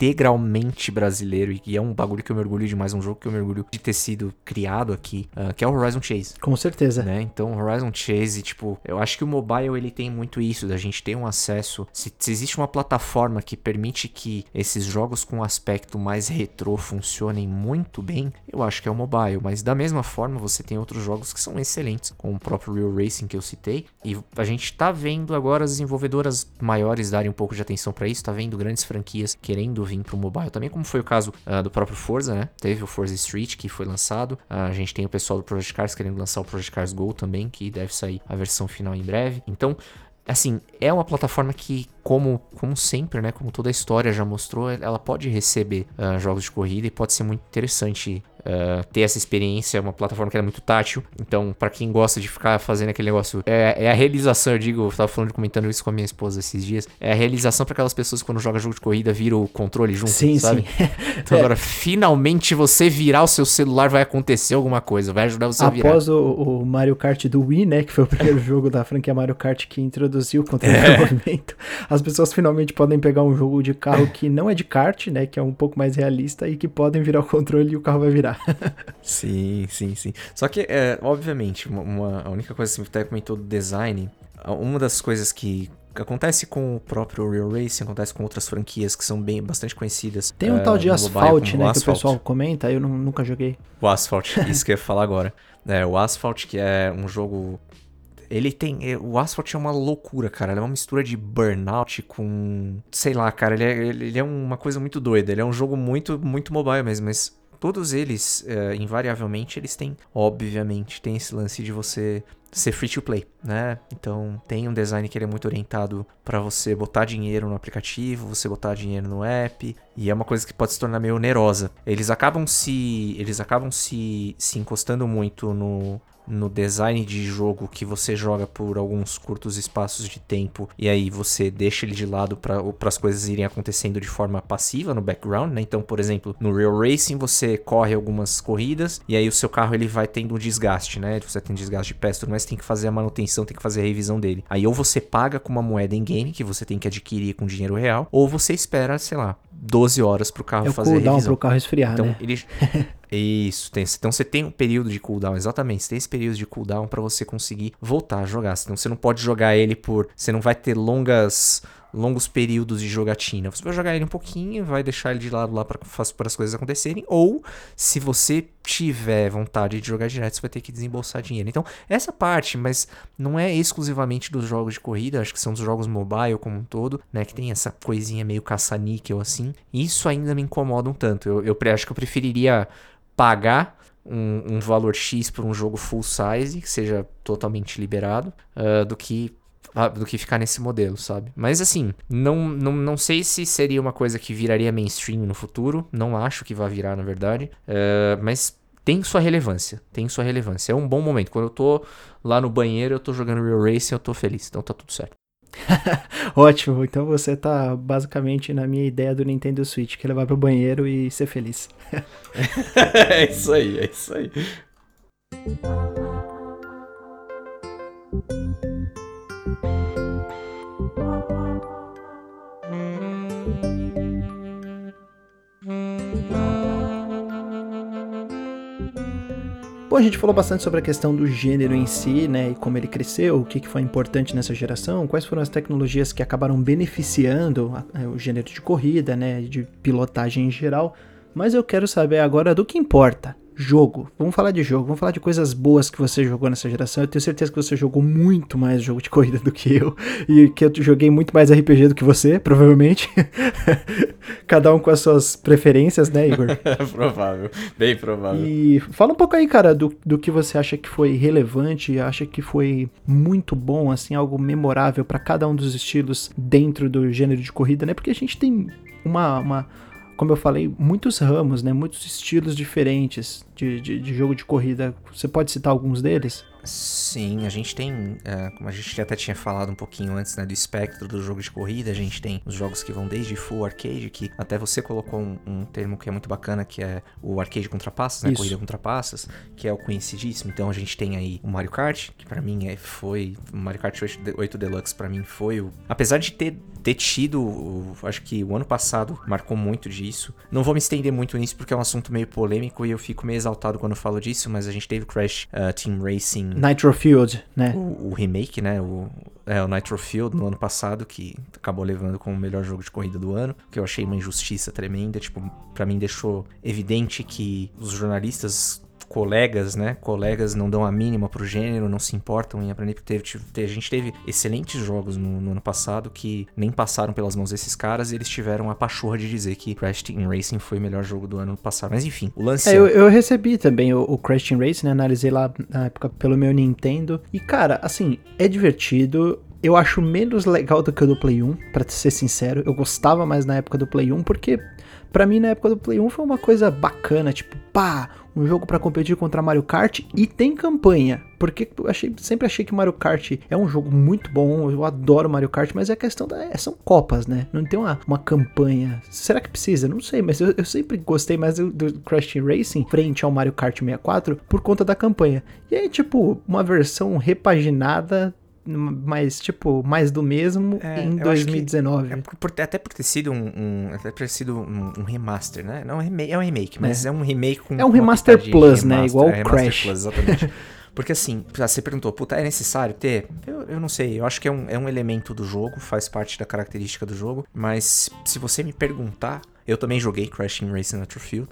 [SPEAKER 2] integralmente brasileiro e é um bagulho que eu mergulho demais, um jogo que eu mergulho de ter sido criado aqui, uh, que é o Horizon Chase.
[SPEAKER 1] Com certeza.
[SPEAKER 2] Né? Então, Horizon Chase, tipo, eu acho que o mobile ele tem muito isso, da gente ter um acesso. Se, se existe uma plataforma que permite que esses jogos com aspecto mais retrô funcionem muito bem, eu acho que é o mobile. Mas da mesma forma, você tem outros jogos que são excelentes, como o próprio Real Racing que eu citei. E a gente tá vendo agora as desenvolvedoras maiores darem um pouco de atenção para isso, tá vendo grandes franquias querendo vir para o mobile também, como foi o caso uh, do próprio Forza, né? Teve o Forza Street que foi lançado. Uh, a gente tem o pessoal do Project Cars querendo lançar o Project Cars Go também, que deve sair a versão final em breve. Então, assim, é uma plataforma que, como, como sempre, né, como toda a história já mostrou, ela pode receber uh, jogos de corrida e pode ser muito interessante uh, ter essa experiência, é uma plataforma que é muito tátil. Então, para quem gosta de ficar fazendo aquele negócio, é, é, a realização, eu digo, eu tava falando, comentando isso com a minha esposa esses dias, é a realização para aquelas pessoas que quando joga jogo de corrida vira o controle junto, sim, sabe? Sim. Então é. agora, finalmente você virar o seu celular vai acontecer alguma coisa, vai ajudar você
[SPEAKER 1] Após
[SPEAKER 2] a virar.
[SPEAKER 1] Após o, o, Mario Kart do Wii, né, que foi o primeiro jogo da franquia Mario Kart que introduziu o controle é. de movimento, as pessoas finalmente podem pegar um jogo de carro que não é de kart, né, que é um pouco mais realista e que podem virar o controle e o carro vai virar.
[SPEAKER 2] sim, sim, sim. Só que, é, obviamente, uma, a única coisa que você comentou do design, uma das coisas que acontece com o próprio Real Racing, acontece com outras franquias que são bem bastante conhecidas.
[SPEAKER 1] Tem um uh, tal de Asphalt, né, que o pessoal comenta, eu não, nunca joguei.
[SPEAKER 2] O Asphalt, isso que eu ia falar agora. É, o Asphalt, que é um jogo ele tem. É, o Asphalt é uma loucura, cara. Ele é uma mistura de burnout com. Sei lá, cara. Ele é, ele é uma coisa muito doida. Ele é um jogo muito, muito mobile mesmo, mas todos eles, é, invariavelmente, eles têm, obviamente, tem esse lance de você ser free to play, né? Então tem um design que ele é muito orientado para você botar dinheiro no aplicativo, você botar dinheiro no app, e é uma coisa que pode se tornar meio onerosa. Eles acabam se eles acabam se, se encostando muito no no design de jogo que você joga por alguns curtos espaços de tempo e aí você deixa ele de lado para as coisas irem acontecendo de forma passiva no background, né? Então, por exemplo, no Real Racing você corre algumas corridas e aí o seu carro ele vai tendo um desgaste, né? Você tem desgaste de peça, mas tem que fazer a manutenção, tem que fazer a revisão dele. Aí ou você paga com uma moeda em game que você tem que adquirir com dinheiro real, ou você espera, sei lá, 12 horas pro carro
[SPEAKER 1] é
[SPEAKER 2] fazer a revisão.
[SPEAKER 1] pro carro esfriar,
[SPEAKER 2] então,
[SPEAKER 1] né?
[SPEAKER 2] Ele... Isso, tem, então você tem um período de cooldown, exatamente. Você tem esse período de cooldown para você conseguir voltar a jogar. Então você não pode jogar ele por. Você não vai ter longas longos períodos de jogatina. Você vai jogar ele um pouquinho, vai deixar ele de lado lá para as coisas acontecerem, ou se você tiver vontade de jogar direto, você vai ter que desembolsar dinheiro. Então, essa parte, mas não é exclusivamente dos jogos de corrida, acho que são dos jogos mobile como um todo, né, que tem essa coisinha meio caça-níquel assim. Isso ainda me incomoda um tanto. Eu, eu acho que eu preferiria pagar um, um, valor X por um jogo full size, que seja totalmente liberado, uh, do que do que ficar nesse modelo, sabe? Mas assim, não, não, não sei se seria uma coisa que viraria mainstream no futuro. Não acho que vai virar, na verdade. Uh, mas tem sua relevância. Tem sua relevância. É um bom momento. Quando eu tô lá no banheiro, eu tô jogando Real Racing, eu tô feliz. Então tá tudo certo.
[SPEAKER 1] Ótimo, então você tá basicamente na minha ideia do Nintendo Switch, que é levar pro banheiro e ser feliz.
[SPEAKER 2] é isso aí, é isso aí.
[SPEAKER 1] Bom, a gente falou bastante sobre a questão do gênero em si, né, e como ele cresceu, o que, foi importante nessa geração, quais foram as tecnologias que acabaram beneficiando a, o gênero de corrida, né, de pilotagem em geral. Mas eu quero saber agora do que importa jogo. Vamos falar de jogo, vamos falar de coisas boas que você jogou nessa geração. Eu tenho certeza que você jogou muito mais jogo de corrida do que eu. E que eu joguei muito mais RPG do que você, provavelmente. Cada um com as suas preferências, né, Igor?
[SPEAKER 2] provável, bem provável.
[SPEAKER 1] E fala um pouco aí, cara, do, do que você acha que foi relevante, acha que foi muito bom, assim, algo memorável para cada um dos estilos dentro do gênero de corrida, né? Porque a gente tem uma, uma como eu falei, muitos ramos, né? Muitos estilos diferentes de, de, de jogo de corrida. Você pode citar alguns deles?
[SPEAKER 2] Sim, a gente tem, é, como a gente até tinha falado um pouquinho antes, né, do espectro do jogo de corrida, a gente tem os jogos que vão desde full arcade, que até você colocou um, um termo que é muito bacana, que é o arcade contra passas, né, Isso. corrida contra passas, que é o conhecidíssimo. Então a gente tem aí o Mario Kart, que para mim é, foi, o Mario Kart 8, 8 Deluxe para mim foi o, apesar de ter ter tido, acho que o ano passado marcou muito disso. Não vou me estender muito nisso porque é um assunto meio polêmico e eu fico meio exaltado quando eu falo disso, mas a gente teve Crash uh, Team Racing
[SPEAKER 1] Nitro Field, né?
[SPEAKER 2] O, o, remake, né? O, é, o Nitro Field no ano passado, que acabou levando como o melhor jogo de corrida do ano, que eu achei uma injustiça tremenda. Tipo, para mim deixou evidente que os jornalistas colegas, né? Colegas não dão a mínima pro gênero, não se importam em aprender. Teve, teve, a gente teve excelentes jogos no, no, ano passado que nem passaram pelas mãos desses caras e eles tiveram a pachorra de dizer que Crash Team Racing foi o melhor jogo do ano passado. Mas enfim, o lance.
[SPEAKER 1] É, eu, eu, recebi também o, o Crash Team Racing, né? Analisei lá na época pelo meu Nintendo. E cara, assim, é divertido. Eu acho menos legal do que o do Play 1, para ser sincero. Eu gostava mais na época do Play 1, porque para mim na época do Play 1 foi uma coisa bacana, tipo, pá, um jogo para competir contra Mario Kart e tem campanha. Porque eu achei, sempre achei que Mario Kart é um jogo muito bom, eu adoro Mario Kart, mas é questão da. É, são copas, né? Não tem uma, uma campanha. Será que precisa? Não sei, mas eu, eu sempre gostei mais do, do Crash Team Racing frente ao Mario Kart 64 por conta da campanha. E aí, tipo, uma versão repaginada mas, tipo, mais do mesmo
[SPEAKER 2] É,
[SPEAKER 1] em
[SPEAKER 2] eu acho que
[SPEAKER 1] 2019.
[SPEAKER 2] É por- até por ter sido um, um- até por ter sido um, um remaster, né? Não, é um remake, é um remake, mas é, um remake com
[SPEAKER 1] É um remaster plus, né?
[SPEAKER 2] remaster,
[SPEAKER 1] Igual
[SPEAKER 2] é, remaster
[SPEAKER 1] Crash.
[SPEAKER 2] Plus, exatamente. Porque assim, você perguntou, puta, é necessário ter? Eu, eu não sei, eu acho que é um, é um elemento do jogo, faz parte da característica do jogo, mas se você me perguntar, eu também joguei Crash Team Racing Field,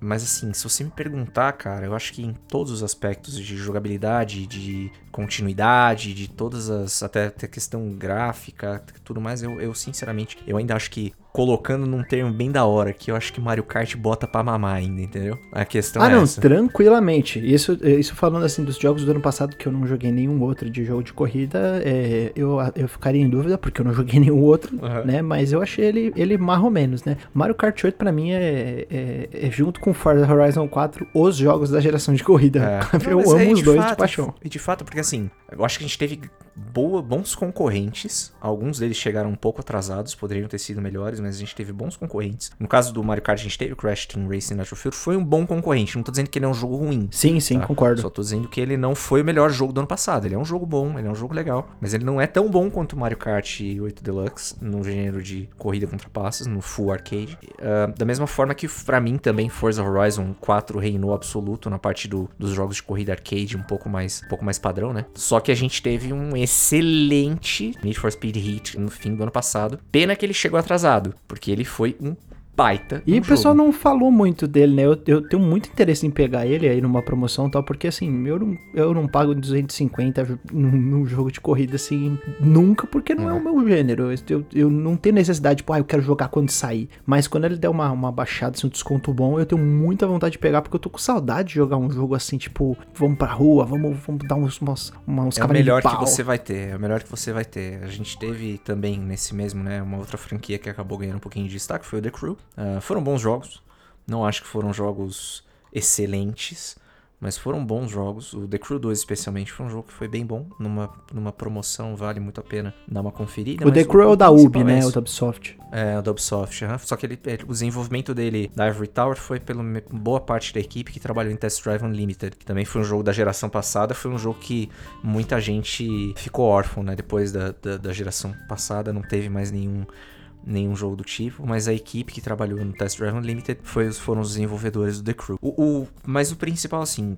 [SPEAKER 2] mas assim, se você me perguntar, cara, eu acho que em todos os aspectos de jogabilidade, de continuidade, de todas as. até, até questão gráfica, tudo mais, eu, eu sinceramente, eu ainda acho que. Colocando num termo bem da hora, que eu acho que Mario Kart bota pra mamar ainda, entendeu? A questão
[SPEAKER 1] Ah,
[SPEAKER 2] é
[SPEAKER 1] não,
[SPEAKER 2] essa.
[SPEAKER 1] tranquilamente. Isso, isso falando assim dos jogos do ano passado, que eu não joguei nenhum outro de jogo de corrida, é, eu, eu ficaria em dúvida, porque eu não joguei nenhum outro,
[SPEAKER 2] Aham.
[SPEAKER 1] né? Mas eu achei ele, ele mais ou menos, né? Mario Kart 8 pra mim é, é, é junto com Forza Horizon 4 os jogos da geração de corrida.
[SPEAKER 2] É. Não,
[SPEAKER 1] eu
[SPEAKER 2] mas
[SPEAKER 1] amo
[SPEAKER 2] aí,
[SPEAKER 1] os
[SPEAKER 2] de
[SPEAKER 1] dois de
[SPEAKER 2] fato,
[SPEAKER 1] paixão.
[SPEAKER 2] E de fato, porque assim, eu acho que a gente teve boa, bons concorrentes. Alguns deles chegaram um pouco atrasados, poderiam ter sido melhores, mas a gente teve bons concorrentes. No caso do Mario Kart, a gente teve o Crash Team Racing Nitro Field, foi um bom concorrente. Não tô dizendo que ele é um jogo ruim.
[SPEAKER 1] Sim, sim,
[SPEAKER 2] tá?
[SPEAKER 1] concordo.
[SPEAKER 2] Só tô dizendo que ele não foi o melhor jogo do ano passado. Ele é um jogo bom, ele é um jogo legal, mas ele não é tão bom quanto o Mario Kart 8 Deluxe no gênero de corrida contra passes, no full arcade. Ah, da mesma forma que pra mim também Forza Horizon 4 reinou absoluto na parte do- dos jogos de corrida arcade, um pouco mais, um pouco mais padrão, né? Só que a gente teve um excelente Need for Speed Heat no fim do ano passado. Pena que ele chegou atrasado, porque ele foi um baita.
[SPEAKER 1] E o pessoal
[SPEAKER 2] jogo.
[SPEAKER 1] não falou muito dele, né? Eu, eu tenho muito interesse em pegar ele aí numa promoção e tal, porque assim, eu não, eu não pago 250 num, num jogo de corrida assim, nunca, porque não é, o meu gênero. Eu, eu, não tenho necessidade, tipo, ah, eu quero jogar quando sair. Mas quando ele der uma, uma baixada, assim, um desconto bom, eu tenho muita vontade de pegar, porque eu tô com saudade de jogar um jogo assim, tipo, vamos pra rua, vamos, vamos dar uns, umas, uma- uns
[SPEAKER 2] É o melhor que você vai ter, é o melhor que você vai ter. A gente teve também nesse mesmo, né, uma outra franquia que acabou ganhando um pouquinho de destaque, foi o The Crew. Ah, foram bons jogos, não acho que foram jogos excelentes, mas foram bons jogos. O The Crew 2 especialmente foi um jogo que foi bem bom, numa, numa promoção vale muito a pena dar uma conferida.
[SPEAKER 1] O The Crew é o da Ubi, né?
[SPEAKER 2] é
[SPEAKER 1] O
[SPEAKER 2] isso.
[SPEAKER 1] da Ubisoft.
[SPEAKER 2] É, o da Ubisoft, aham. só que ele, o desenvolvimento dele da Ivory Tower foi pela boa parte da equipe que trabalhou em Test Drive Unlimited, que também foi um jogo da geração passada, foi um jogo que muita gente ficou órfão, né? Depois da, da, da geração passada não teve mais nenhum, nenhum jogo do tipo, mas a equipe que trabalhou no Test Drive Unlimited foi, os- foram os desenvolvedores do The Crew. O, o- mas o principal, assim,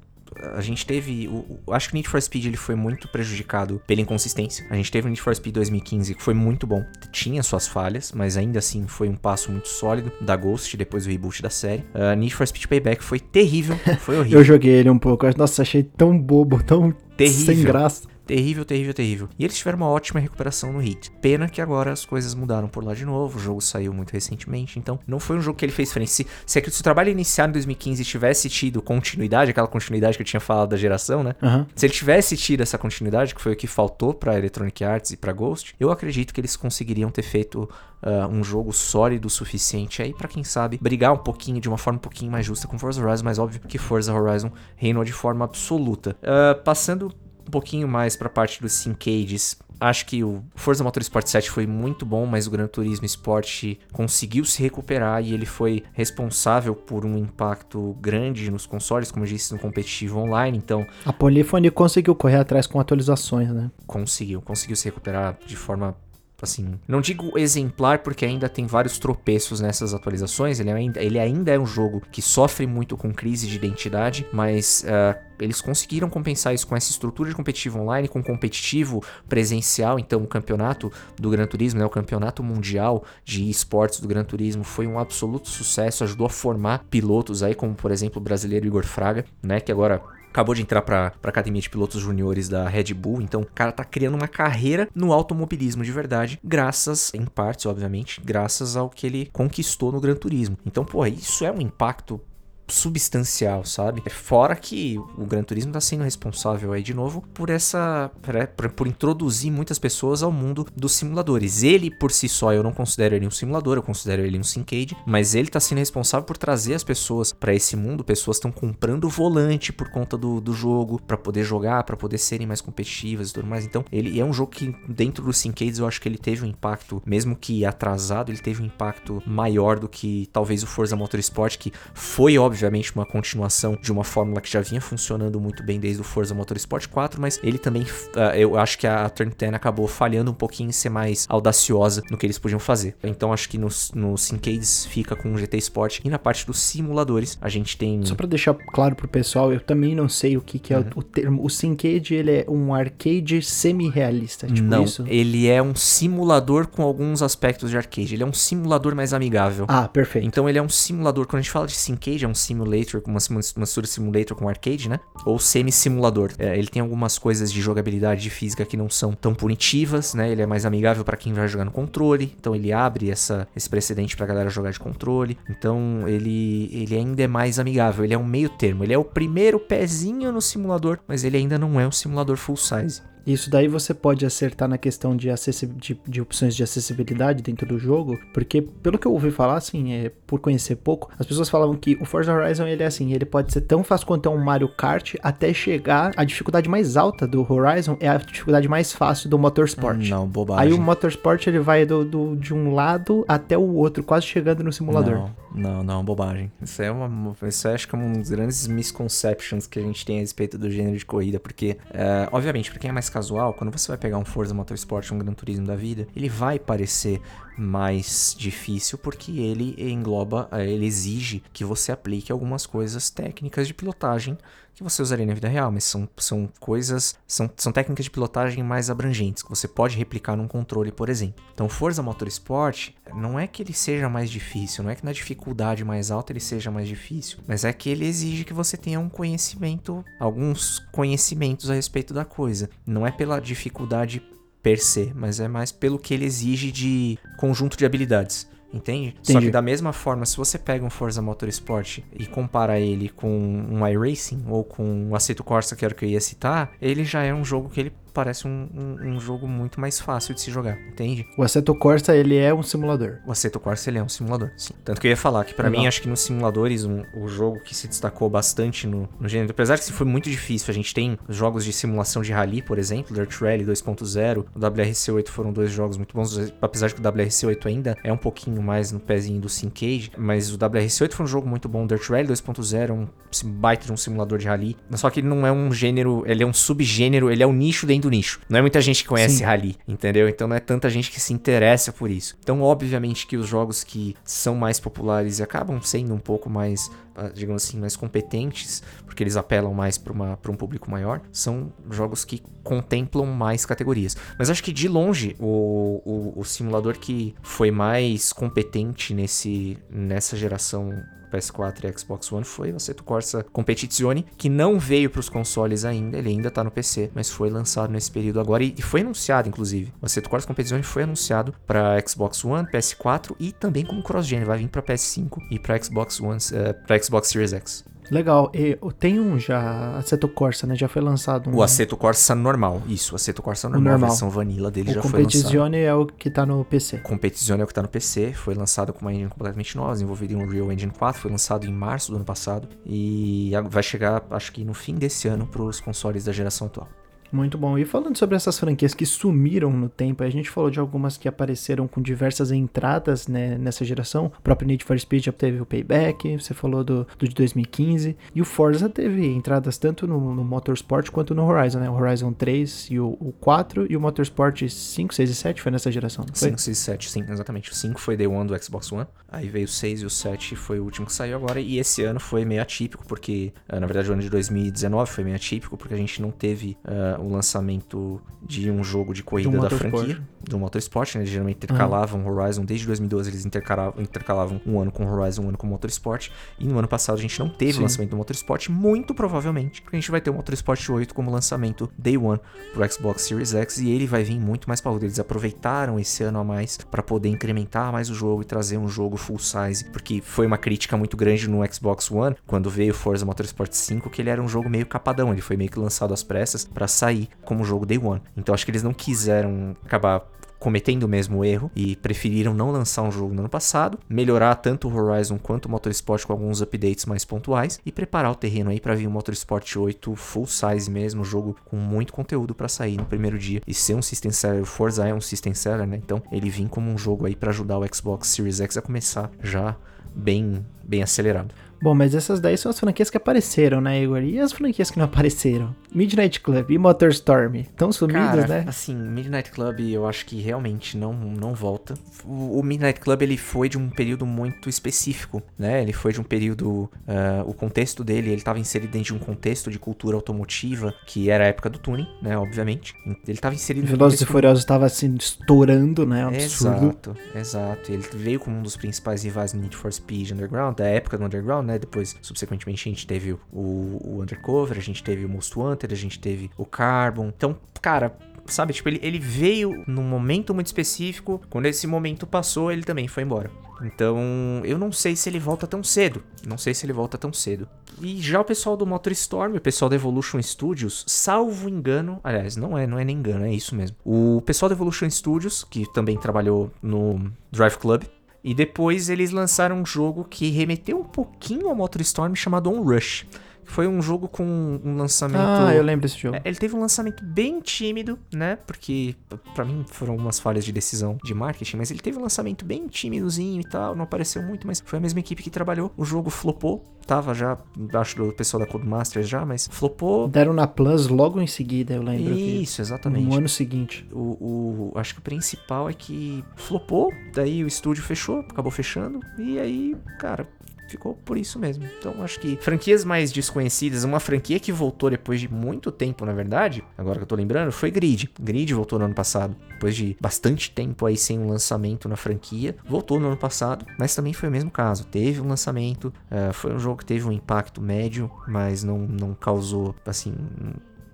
[SPEAKER 2] a gente teve. O, o- acho que o Need for Speed ele foi muito prejudicado pela inconsistência. A gente teve o Need for Speed 2015 que foi muito bom. Tinha suas falhas, mas ainda assim foi um passo muito sólido da Ghost depois do reboot da série. Uh, Need for Speed Payback foi terrível. Foi horrível.
[SPEAKER 1] Eu joguei ele um pouco, nossa, achei tão bobo, tão
[SPEAKER 2] Terrível.
[SPEAKER 1] sem graça.
[SPEAKER 2] Terrível, terrível, terrível. E eles tiveram uma ótima recuperação no hit. Pena que agora as coisas mudaram por lá de novo. O jogo saiu muito recentemente. Então, não foi um jogo que ele fez frente. Se, se, se o trabalho iniciado em 2015 tivesse tido continuidade, aquela continuidade que eu tinha falado da geração, né?
[SPEAKER 1] Aham.
[SPEAKER 2] Se ele tivesse tido essa continuidade, que foi o que faltou pra Electronic Arts e pra Ghost, eu acredito que eles conseguiriam ter feito ah, um jogo sólido o suficiente aí pra quem sabe brigar um pouquinho, de uma forma um pouquinho mais justa com Forza Horizon, mas óbvio que Forza Horizon reinou de forma absoluta. Ah, passando um pouquinho mais pra parte dos Syncades, acho que o Forza Motorsport 7 foi muito bom, mas o Gran Turismo Sport conseguiu se recuperar e ele foi responsável por um impacto grande nos consoles, como eu disse, no competitivo online, então
[SPEAKER 1] A Polyphony conseguiu correr atrás com atualizações, né?
[SPEAKER 2] conseguiu, conseguiu se recuperar de forma assim, não digo exemplar porque ainda tem vários tropeços nessas atualizações, ele ainda, ele ainda é um jogo que sofre muito com crise de identidade, mas ah, eles conseguiram compensar isso com essa estrutura de competitivo online, com competitivo presencial, então o campeonato do Gran Turismo, né, o campeonato mundial de esportes do Gran Turismo foi um absoluto sucesso, ajudou a formar pilotos aí, como por exemplo o brasileiro Igor Fraga, né, que agora acabou de entrar pra, pra academia de pilotos juniores da Red Bull, então o cara tá criando uma carreira no automobilismo de verdade, graças, em partes, obviamente, graças ao que ele conquistou no Gran Turismo. Então, pô, isso é um impacto substancial, sabe? Fora que o Gran Turismo tá sendo responsável aí de novo por essa por, por introduzir muitas pessoas ao mundo dos simuladores. Ele por si só eu não considero ele um simulador, eu considero ele um syncade, mas ele tá sendo responsável por trazer as pessoas para esse mundo, pessoas estão comprando o volante por conta do, do jogo, para poder jogar, para poder serem mais competitivas e tudo mais. Então, ele é um jogo que dentro dos syncades eu acho que ele teve um impacto, mesmo que atrasado, ele teve um impacto maior do que talvez o Forza Motorsport, que foi óbvio obviamente uma continuação de uma fórmula que já vinha funcionando muito bem desde o Forza Motorsport 4, mas ele também, uh, eu acho que a Turn 10 acabou falhando um pouquinho em ser mais audaciosa no que eles podiam fazer. Então acho que no, no Syncades fica com o GT Sport e na parte dos simuladores a gente tem...
[SPEAKER 1] Só para deixar claro pro pessoal, eu também não sei o que, que é uhum. o, o, termo. O Syncade, ele é um arcade semi-realista, tipo
[SPEAKER 2] não,
[SPEAKER 1] isso?
[SPEAKER 2] ele é um simulador com alguns aspectos de arcade. Ele é um simulador mais amigável.
[SPEAKER 1] Ah, perfeito.
[SPEAKER 2] Então ele é um simulador, quando a gente fala de Syncade, é um simulator, uma, mistura simulator com arcade, né? Ou semi-simulador. É, ele tem algumas coisas de jogabilidade de física que não são tão punitivas, né? Ele é mais amigável para quem vai jogar no controle. Então ele abre essa, esse precedente pra galera jogar de controle. Então ele, ele ainda é mais amigável. Ele é um meio termo. Ele é o primeiro pezinho no simulador, mas ele ainda não é um simulador full size.
[SPEAKER 1] Isso daí você pode acertar na questão de, de, de, opções de acessibilidade dentro do jogo, porque pelo que eu ouvi falar, assim, é, por conhecer pouco, as pessoas falavam que o Forza Horizon ele é assim, ele pode ser tão fácil quanto é um Mario Kart, até chegar a dificuldade mais alta do Horizon é a dificuldade mais fácil do Motorsport.
[SPEAKER 2] Não, bobagem.
[SPEAKER 1] Aí o Motorsport ele vai do, do de um lado até o outro, quase chegando no simulador.
[SPEAKER 2] Não, não, não, bobagem. Isso é uma, isso é, acho que é um dos grandes misconceptions que a gente tem a respeito do gênero de corrida, porque, é, obviamente, para quem é mais casual, quando você vai pegar um Forza Motorsport, um Gran Turismo da vida, ele vai parecer mais difícil porque ele engloba, eh, ele exige que você aplique algumas coisas técnicas de pilotagem que você usaria na vida real, mas são, são coisas, são, são técnicas de pilotagem mais abrangentes, que você pode replicar num controle, por exemplo. Então, Forza Motorsport não é que ele seja mais difícil, não é que na dificuldade mais alta ele seja mais difícil, mas é que ele exige que você tenha um conhecimento, alguns conhecimentos a respeito da coisa. Não é pela dificuldade per se, mas é mais pelo que ele exige de conjunto de habilidades. Entende? Entendi. Só que da mesma forma, se você pega um Forza Motorsport e compara ele com um iRacing ou com o Assetto Corsa, que era o que eu ia citar, ele já é um jogo que ele parece um, um, um, jogo muito mais fácil de se jogar, entende?
[SPEAKER 1] O Assetto Corsa, ele é um simulador.
[SPEAKER 2] O Assetto Corsa, ele é um simulador, sim. Tanto que eu ia falar que para mim, acho que nos simuladores, um, o jogo que se destacou bastante no, no gênero, apesar que foi muito difícil, a gente tem jogos de simulação de rally, por exemplo, Dirt Rally 2.0, o WRC8 foram dois jogos muito bons, apesar de que o WRC8 ainda é um pouquinho mais no pezinho do Syncade, mas o WRC8 foi um jogo muito bom, Dirt Rally 2.0 é um baita de um simulador de rally, só que ele não é um gênero, ele é um subgênero, ele é um nicho dentro do nicho. Não é muita gente que conhece Sim. rally, entendeu? Então não é tanta gente que se interessa por isso. Então, obviamente que os jogos que são mais populares e acabam sendo um pouco mais, digamos assim, mais competentes, porque eles apelam mais para um público maior, são jogos que contemplam mais categorias. Mas acho que de longe o, o, o simulador que foi mais competente nesse, nessa geração PS4 e Xbox One foi o Assetto Corsa Competizione, que não veio para os consoles ainda, ele ainda está no PC, mas foi lançado nesse período agora e, foi anunciado, inclusive. O Assetto Corsa Competizione foi anunciado para Xbox One, PS4 e também como cross-gen, vai vir para PS5 e para Xbox One, uh, para Xbox Series X.
[SPEAKER 1] Legal. E tem um já, Aceto Corsa, né? Já foi lançado um...
[SPEAKER 2] O Aceto Corsa normal, isso. O Aceto Corsa normal, normal. a versão vanilla dele o já foi lançado. O
[SPEAKER 1] Competizione é o que tá no PC.
[SPEAKER 2] Competizione é o que tá no PC, foi lançado com uma engine completamente nova, desenvolvido em Unreal Engine 4, foi lançado em março do ano passado e vai chegar, acho que no fim desse ano, para os consoles da geração atual.
[SPEAKER 1] Muito bom. E falando sobre essas franquias que sumiram no tempo, a gente falou de algumas que apareceram com diversas entradas né, nessa geração. O próprio Need for Speed já teve o Payback, você falou do, do de 2015. E o Forza teve entradas tanto no, no Motorsport quanto no Horizon, né? O Horizon 3 e o, o 4 e o Motorsport 5, 6 e 7 foi nessa geração, não foi?
[SPEAKER 2] 5, 6 e 7, sim, exatamente. O 5 foi Day One do Xbox One, aí veio o 6 e o 7 foi o último que saiu agora. E esse ano foi meio atípico, porque, ah, na verdade, o ano de 2019 foi meio atípico, porque a gente não teve uh, o lançamento de um jogo de corrida um da franquia, do Motorsport, né? Eles geralmente intercalavam uhum. Horizon, desde 2012 eles intercalavam, intercalavam um ano com Horizon, um ano com Motorsport, e no ano passado a gente não teve Sim. o lançamento do Motorsport, muito provavelmente, a gente vai ter o Motorsport 8 como lançamento Day One pro Xbox Series X, e ele vai vir muito mais pausudo. Eles aproveitaram esse ano a mais para poder incrementar mais o jogo e trazer um jogo full size, porque foi uma crítica muito grande no Xbox One, quando veio Forza Motorsport 5, que ele era um jogo meio capadão, ele foi meio que lançado às pressas para sair como jogo Day One. Então acho que eles não quiseram acabar cometendo o mesmo erro e preferiram não lançar um jogo no ano passado, melhorar tanto o Horizon quanto o Motorsport com alguns updates mais pontuais e preparar o terreno aí para vir o Motorsport 8 full size mesmo, jogo com muito conteúdo para sair no primeiro dia e ser um system seller. O Forza é um system seller, né? Então ele vem como um jogo aí para ajudar o Xbox Series X a começar já bem bem acelerado.
[SPEAKER 1] Bom, mas essas daí são as franquias que apareceram, né, Igor? E as franquias que não apareceram? Midnight Club e Motorstorm estão sumidas,
[SPEAKER 2] Cara,
[SPEAKER 1] né?
[SPEAKER 2] assim, Midnight Club eu acho que realmente não, não volta. O, o Midnight Club ele foi de um período muito específico, né? Ele foi de um período. Uh, o contexto dele, ele estava inserido dentro de um contexto de cultura automotiva, que era a época do tuning, né? Obviamente. Ele estava inserido.
[SPEAKER 1] Velozes e Furiosos estava assim, estourando, né? Um absurdo.
[SPEAKER 2] Exato, exato. Ele veio como um dos principais rivais do Need for Speed Underground, da época do Underground, né? Depois, subsequentemente, a gente teve o, o Undercover, a gente teve o Most Wanted, a gente teve o Carbon. Então, cara, sabe? Tipo, ele, ele veio num momento muito específico. Quando esse momento passou, ele também foi embora. Então, eu não sei se ele volta tão cedo. Não sei se ele volta tão cedo. E já o pessoal do MotorStorm, o pessoal da Evolution Studios, salvo engano, aliás, não é, não é nem engano, é isso mesmo. O pessoal da Evolution Studios, que também trabalhou no Drive Club, e depois eles lançaram um jogo que remeteu um pouquinho ao MotorStorm chamado On Rush. Foi um jogo com um lançamento.
[SPEAKER 1] Ah, eu lembro desse jogo.
[SPEAKER 2] É, ele teve um lançamento bem tímido, né? Porque para mim foram algumas falhas de decisão de marketing, mas ele teve um lançamento bem tímidozinho e tal, não apareceu muito, mas foi a mesma equipe que trabalhou. O jogo flopou, tava já embaixo do pessoal da Codemasters já, mas flopou.
[SPEAKER 1] Deram na Plus logo em seguida, eu lembro.
[SPEAKER 2] Isso, exatamente.
[SPEAKER 1] No ano seguinte.
[SPEAKER 2] O, o, acho que o principal é que flopou, daí o estúdio fechou, acabou fechando, e aí, cara, ficou por isso mesmo. Então acho que franquias mais desconhecidas, uma franquia que voltou depois de muito tempo, na verdade, agora que eu tô lembrando, foi Grid. Grid voltou no ano passado, depois de bastante tempo aí sem um lançamento na franquia, voltou no ano passado, mas também foi o mesmo caso. Teve um lançamento, uh, foi um jogo que teve um impacto médio, mas não, não causou, assim,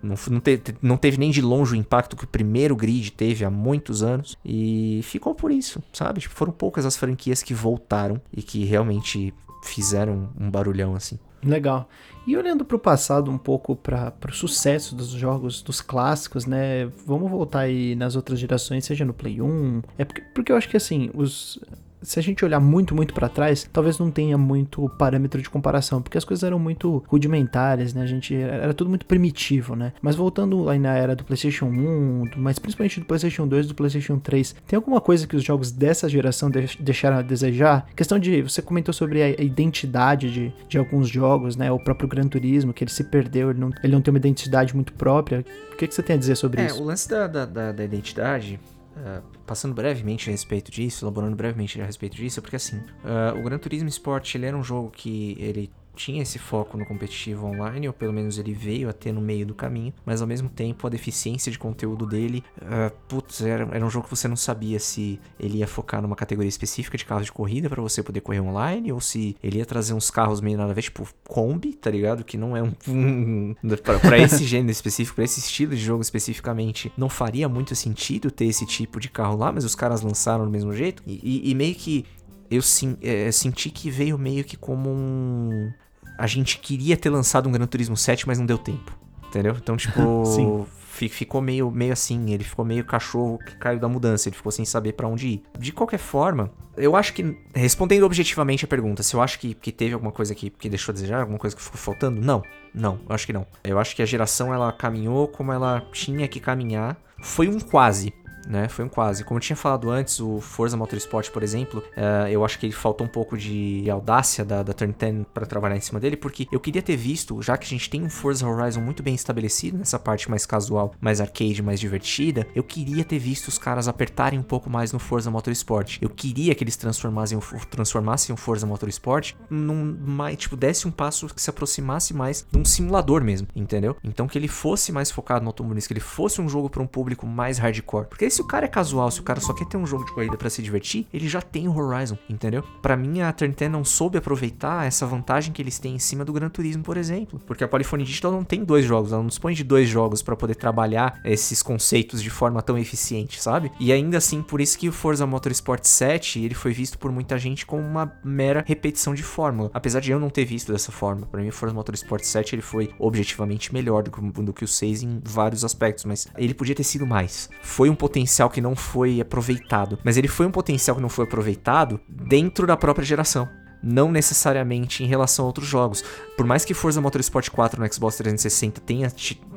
[SPEAKER 2] não, não, teve, não teve nem de longe o impacto que o primeiro grid teve há muitos anos. E ficou por isso, sabe? Tipo, foram poucas as franquias que voltaram e que realmente fizeram um barulhão assim.
[SPEAKER 1] Legal. E olhando para o passado um pouco para o sucesso dos jogos, dos clássicos, né? Vamos voltar aí nas outras gerações, seja no Play 1. É porque, porque eu acho que assim, os se a gente olhar muito, muito para trás, talvez não tenha muito parâmetro de comparação, porque as coisas eram muito rudimentares, né? A gente era tudo muito primitivo, né? Mas voltando aí na era do PlayStation 1, mas principalmente do PlayStation 2 e do PlayStation 3, tem alguma coisa que os jogos dessa geração deixaram a desejar? Questão de você comentou sobre a identidade de, de alguns jogos, né? O próprio Gran Turismo, que ele se perdeu, ele não, ele não tem uma identidade muito própria. O que, que você tem a dizer sobre
[SPEAKER 2] é,
[SPEAKER 1] isso?
[SPEAKER 2] O lance da, da, da, da identidade Uh, passando brevemente a respeito disso, elaborando brevemente a respeito disso, porque assim, uh, o Gran Turismo Sport ele era um jogo que ele tinha esse foco no competitivo online, ou pelo menos ele veio a ter no meio do caminho, mas ao mesmo tempo a deficiência de conteúdo dele, uh, putz, era, era um jogo que você não sabia se ele ia focar numa categoria específica de carros de corrida para você poder correr online, ou se ele ia trazer uns carros meio nada a ver, tipo Kombi, tá ligado? Que não é um. para esse gênero específico, para esse estilo de jogo especificamente, não faria muito sentido ter esse tipo de carro lá, mas os caras lançaram do mesmo jeito, e, e, e meio que eu sim, é, senti que veio meio que como um a gente queria ter lançado um Gran Turismo 7, mas não deu tempo. Entendeu? Então, tipo, ficou meio, meio assim, ele ficou meio cachorro que caiu da mudança, ele ficou sem saber para onde ir. De qualquer forma, eu acho que, respondendo objetivamente a pergunta, se eu acho que, que teve alguma coisa que, que deixou a desejar, alguma coisa que ficou faltando, não. Não, eu acho que não. Eu acho que a geração ela caminhou como ela tinha que caminhar. Foi um quase né? Foi um quase. Como eu tinha falado antes, o Forza Motorsport, por exemplo, uh, eu acho que ele faltou um pouco de audácia da, da Turn 10 para trabalhar em cima dele, porque eu queria ter visto, já que a gente tem um Forza Horizon muito bem estabelecido nessa parte mais casual, mais arcade, mais divertida, eu queria ter visto os caras apertarem um pouco mais no Forza Motorsport. Eu queria que eles transformassem, transformassem o Forza Motorsport num mais, tipo, desse um passo que se aproximasse mais de um simulador mesmo, entendeu? Então que ele fosse mais focado no automobilismo, que ele fosse um jogo para um público mais hardcore. Porque se o cara é casual, se o cara só quer ter um jogo de corrida para se divertir, ele já tem o Horizon, entendeu? Para mim, a Turn 10 não soube aproveitar essa vantagem que eles têm em cima do Gran Turismo, por exemplo. Porque a Polyphony Digital não tem dois jogos, ela não dispõe de dois jogos para poder trabalhar esses conceitos de forma tão eficiente, sabe? E ainda assim, por isso que o Forza Motorsport 7, ele foi visto por muita gente como uma mera repetição de fórmula. Apesar de eu não ter visto dessa forma. Para mim, o Forza Motorsport 7, ele foi objetivamente melhor do que, do que o 6 em vários aspectos, mas ele podia ter sido mais. Foi um potencial potencial que não foi aproveitado. Mas ele foi um potencial que não foi aproveitado dentro da própria geração. Não necessariamente em relação a outros jogos. Por mais que Forza Motorsport 4 no Xbox 360 tenha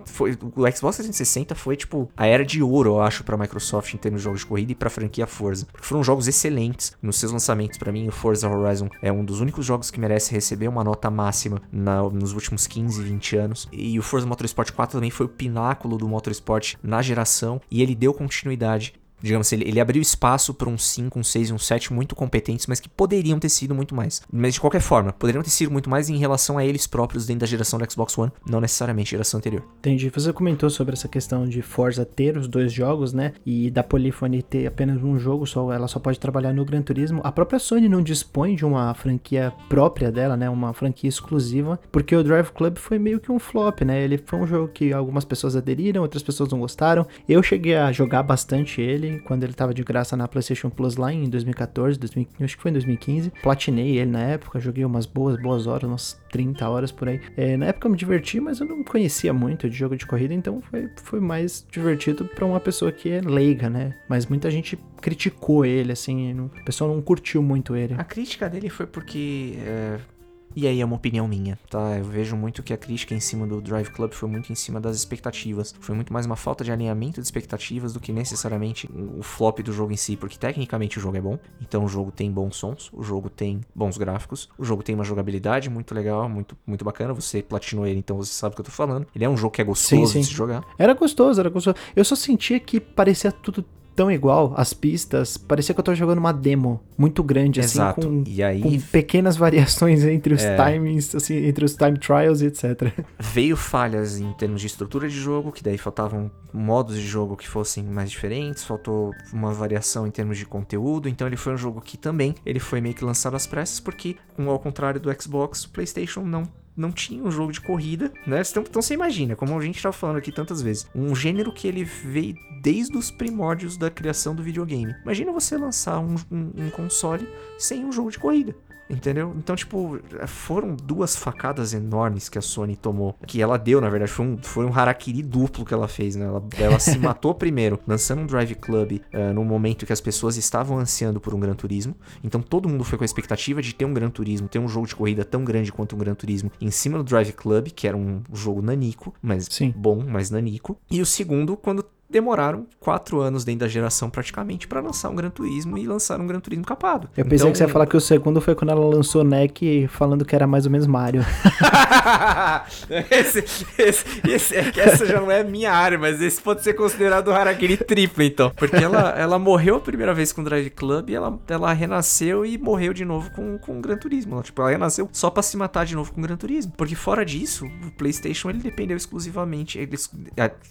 [SPEAKER 2] foi, o Xbox 360 foi tipo a era de ouro, eu acho, para Microsoft em termos de jogos de corrida e para franquia Forza. Porque foram jogos excelentes nos seus lançamentos. Para mim, o Forza Horizon é um dos únicos jogos que merece receber uma nota máxima na, nos últimos 15, 20 anos. E o Forza Motorsport 4 também foi o pináculo do Motorsport na geração e ele deu continuidade Digamos, ele, ele abriu espaço para um 5, um 6 e um 7 muito competentes, mas que poderiam ter sido muito mais. Mas de qualquer forma, poderiam ter sido muito mais em relação a eles próprios dentro da geração do Xbox One, não necessariamente geração anterior.
[SPEAKER 1] Entendi. Você comentou sobre essa questão de Forza ter os dois jogos, né? E da Polyphony ter apenas um jogo, só ela só pode trabalhar no Gran Turismo. A própria Sony não dispõe de uma franquia própria dela, né? Uma franquia exclusiva, porque o Drive Club foi meio que um flop, né? Ele foi um jogo que algumas pessoas aderiram, outras pessoas não gostaram. Eu cheguei a jogar bastante ele quando ele tava de graça na PlayStation Plus lá em 2014, 2015, acho que foi em 2015. Platinei ele na época, joguei umas boas, boas horas, umas 30 horas por aí. É, na época eu me diverti, mas eu não conhecia muito de jogo de corrida, então foi, foi mais divertido para uma pessoa que é leiga, né? Mas muita gente criticou ele, assim, o pessoal não curtiu muito ele.
[SPEAKER 2] A crítica dele foi porque. É e aí é uma opinião minha, tá? Eu vejo muito que a crítica em cima do Drive Club foi muito em cima das expectativas. Foi muito mais uma falta de alinhamento de expectativas do que necessariamente o flop do jogo em si, porque tecnicamente o jogo é bom. Então o jogo tem bons sons, o jogo tem bons gráficos, o jogo tem uma jogabilidade muito legal, muito, muito bacana. Você platinou ele, então você sabe o que eu tô falando. Ele é um jogo que é gostoso sim, sim. de se jogar.
[SPEAKER 1] Era gostoso, era gostoso. Eu só sentia que parecia tudo tão igual, as pistas, parecia que eu tava jogando uma demo muito grande, assim,
[SPEAKER 2] Exato.
[SPEAKER 1] com,
[SPEAKER 2] e aí...
[SPEAKER 1] com pequenas variações entre os é... timings, assim, entre os time trials e etc.
[SPEAKER 2] Veio falhas em termos de estrutura de jogo, que daí faltavam modos de jogo que fossem mais diferentes, faltou uma variação em termos de conteúdo, então ele foi um jogo que também ele foi meio que lançado às pressas, porque, ao contrário do Xbox, o PlayStation não não tinha um jogo de corrida, né? Então, então você imagina, como a gente estava falando aqui tantas vezes, um gênero que ele veio desde os primórdios da criação do videogame. Imagina você lançar um, um, um console sem um jogo de corrida. Entendeu? Então, tipo, foram duas facadas enormes que a Sony tomou. Que ela deu, na verdade. Foi um, foi um harakiri duplo que ela fez, né? Ela, ela se matou primeiro, lançando um Drive Club uh, no momento que as pessoas estavam ansiando por um Gran Turismo. Então, todo mundo foi com a expectativa de ter um Gran Turismo, ter um jogo de corrida tão grande quanto um Gran Turismo em cima do Drive Club, que era um jogo nanico, mas Sim. bom, mas nanico. E o segundo, quando demoraram quatro anos dentro da geração praticamente para lançar um Gran Turismo e lançar um Gran Turismo capado.
[SPEAKER 1] Eu pensei então, que você ia falar que o segundo foi quando ela lançou NEC falando que era mais ou menos Mario.
[SPEAKER 2] esse, esse, esse, é essa já não é minha área, mas esse pode ser considerado o Harakiri triplo, então. Porque ela, ela morreu a primeira vez com o Drive Club e ela, ela renasceu e morreu de novo com, com o Gran Turismo. Ela, tipo, ela renasceu só pra se matar de novo com o Gran Turismo. Porque fora disso, o PlayStation ele dependeu exclusivamente. Ele,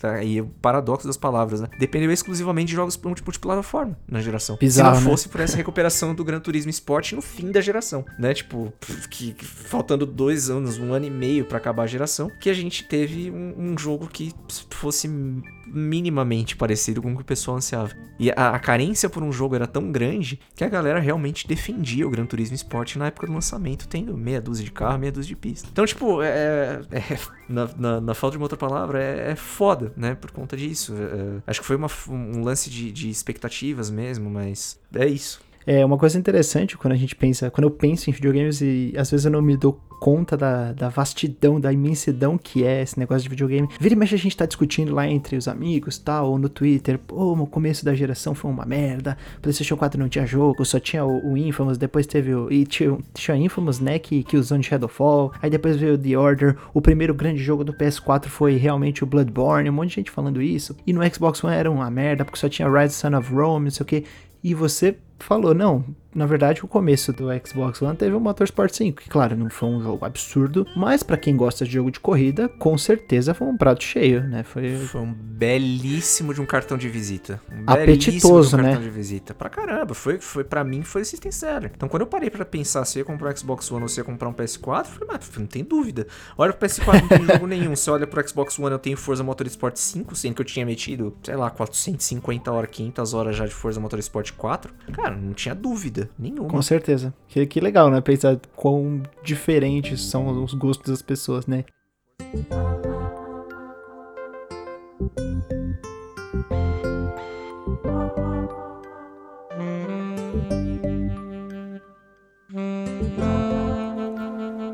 [SPEAKER 2] aí o paradoxo das palavras, né? Dependeu exclusivamente de jogos multiplataforma na geração. Bizarro, Se não né? fosse né? por essa recuperação do Gran Turismo Sport no fim da geração, né? Tipo, que, que faltando dois anos, um ano e meio para acabar a geração, que a gente teve um, um jogo que fosse minimamente parecido com o que o pessoal ansiava. E a, a, carência por um jogo era tão grande que a galera realmente defendia o Gran Turismo Sport na época do lançamento, tendo meia dúzia de carro, meia dúzia de pista. Então, tipo, é, é na, na, na, falta de uma outra palavra, é, é foda, né? Por conta disso. É, é acho que foi uma, um lance de, de expectativas mesmo, mas é isso.
[SPEAKER 1] É uma coisa interessante quando a gente pensa, quando eu penso em videogames e às vezes eu não me dou conta da, da vastidão, da imensidão que é esse negócio de videogame. Vira e mexe a gente tá discutindo lá entre os amigos, tal, ou no Twitter, pô, o começo da geração foi uma merda, PlayStation 4 não tinha jogo, só tinha o, o Infamous, depois teve o, e tinha, tinha Infamous, né, que, que usou Shadowfall, aí depois veio o The Order, o primeiro grande jogo do PS4 foi realmente o Bloodborne, um monte de gente falando isso, e no Xbox One era uma merda, porque só tinha Rise Son of Rome, não sei o que, e você falou, não, na verdade, o começo do Xbox One teve o Motorsport 5, que claro, não foi um jogo absurdo, mas para quem gosta de jogo de corrida, com certeza foi um prato cheio, né? Foi,
[SPEAKER 2] foi um belíssimo de um cartão de visita. Um
[SPEAKER 1] Apetitoso,
[SPEAKER 2] de um
[SPEAKER 1] né?
[SPEAKER 2] cartão de visita. Pra caramba, foi, foi para mim foi system seller. Então, quando eu parei para pensar se ia comprar um Xbox One ou se ia comprar um PS4, eu falei, mas não tem dúvida. Olha pro PS4, não tem jogo nenhum. Se olha pro Xbox One, eu tenho Forza Motorsport 5, sendo que eu tinha metido, sei lá, 450 horas, 500 horas já de Forza Motorsport 4. Cara, não tinha dúvida nenhuma.
[SPEAKER 1] Com certeza. Que, que legal, né? Pensar quão diferentes são os gostos das pessoas, né?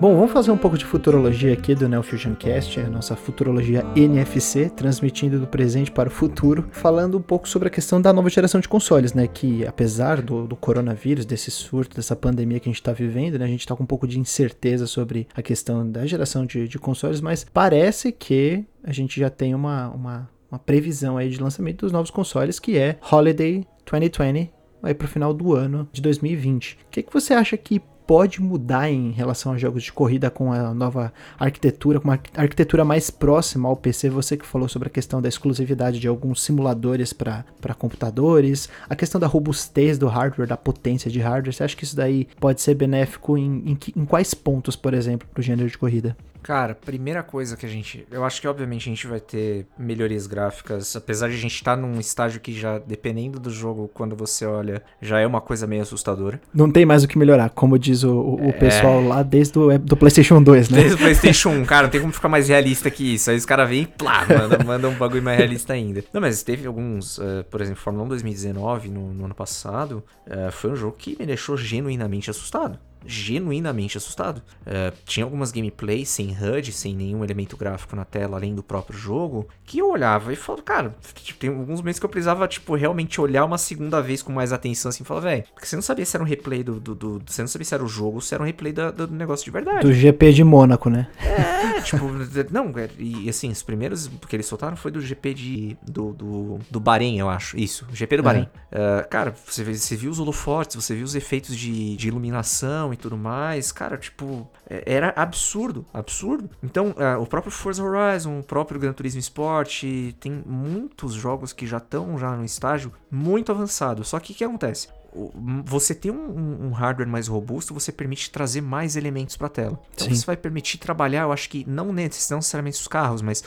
[SPEAKER 1] Bom, vamos fazer um pouco de futurologia aqui do Neo Fusion Cast, a nossa futurologia NFC, transmitindo do presente para o futuro, falando um pouco sobre a questão da nova geração de consoles, né? Que apesar do, do coronavírus, desse surto, dessa pandemia que a gente está vivendo, né? A gente está com um pouco de incerteza sobre a questão da geração de, de consoles, mas parece que a gente já tem uma, uma, uma previsão aí de lançamento dos novos consoles, que é Holiday 2020, aí para o final do ano de 2020. O que, que você acha que pode mudar em relação a jogos de corrida com a nova arquitetura, com uma arquitetura mais próxima ao PC. Você que falou sobre a questão da exclusividade de alguns simuladores para computadores, a questão da robustez do hardware, da potência de hardware. Você acha que isso daí pode ser benéfico em, em, em quais pontos, por exemplo, para o gênero de corrida?
[SPEAKER 2] Cara, primeira coisa que a gente. Eu acho que obviamente a gente vai ter melhorias gráficas, apesar de a gente estar tá num estágio que já, dependendo do jogo, quando você olha, já é uma coisa meio assustadora.
[SPEAKER 1] Não tem mais o que melhorar, como diz o, o é... pessoal lá desde o do PlayStation 2, né?
[SPEAKER 2] Desde o PlayStation 1, cara, não tem como ficar mais realista que isso. Aí os caras vêm e plá, manda, um bagulho mais realista ainda. Não, mas teve alguns, uh, por exemplo, Fórmula 1 2019, no, no ano passado, uh, foi um jogo que me deixou genuinamente assustado genuinamente assustado. Uh, tinha algumas gameplays sem HUD, sem nenhum elemento gráfico na tela, além do próprio jogo, que eu olhava e falava, cara, tipo, tem alguns momentos que eu precisava, tipo, realmente olhar uma segunda vez com mais atenção, assim, e falar, velho, porque você não sabia se era um replay do, do, do, Você não sabia se era o jogo, se era um replay da, do negócio de verdade.
[SPEAKER 1] Do GP de Mônaco, né?
[SPEAKER 2] É, tipo, não, é, e assim, os primeiros que eles soltaram foi do GP de. do, do, do Bahrein, eu acho. Isso, GP do Bahrein. É. Uh, cara, você, você viu os holofortes, você viu os efeitos de, de iluminação e tudo mais. Cara, tipo, é, era absurdo, absurdo. Então, uh, o próprio Forza Horizon, o próprio Gran Turismo Sport, tem muitos jogos que já estão já no estágio muito avançado. Só que o que acontece? você ter um, um, hardware mais robusto, você permite trazer mais elementos para a tela. Então Sim. isso vai permitir trabalhar, eu acho que não necessariamente os carros, mas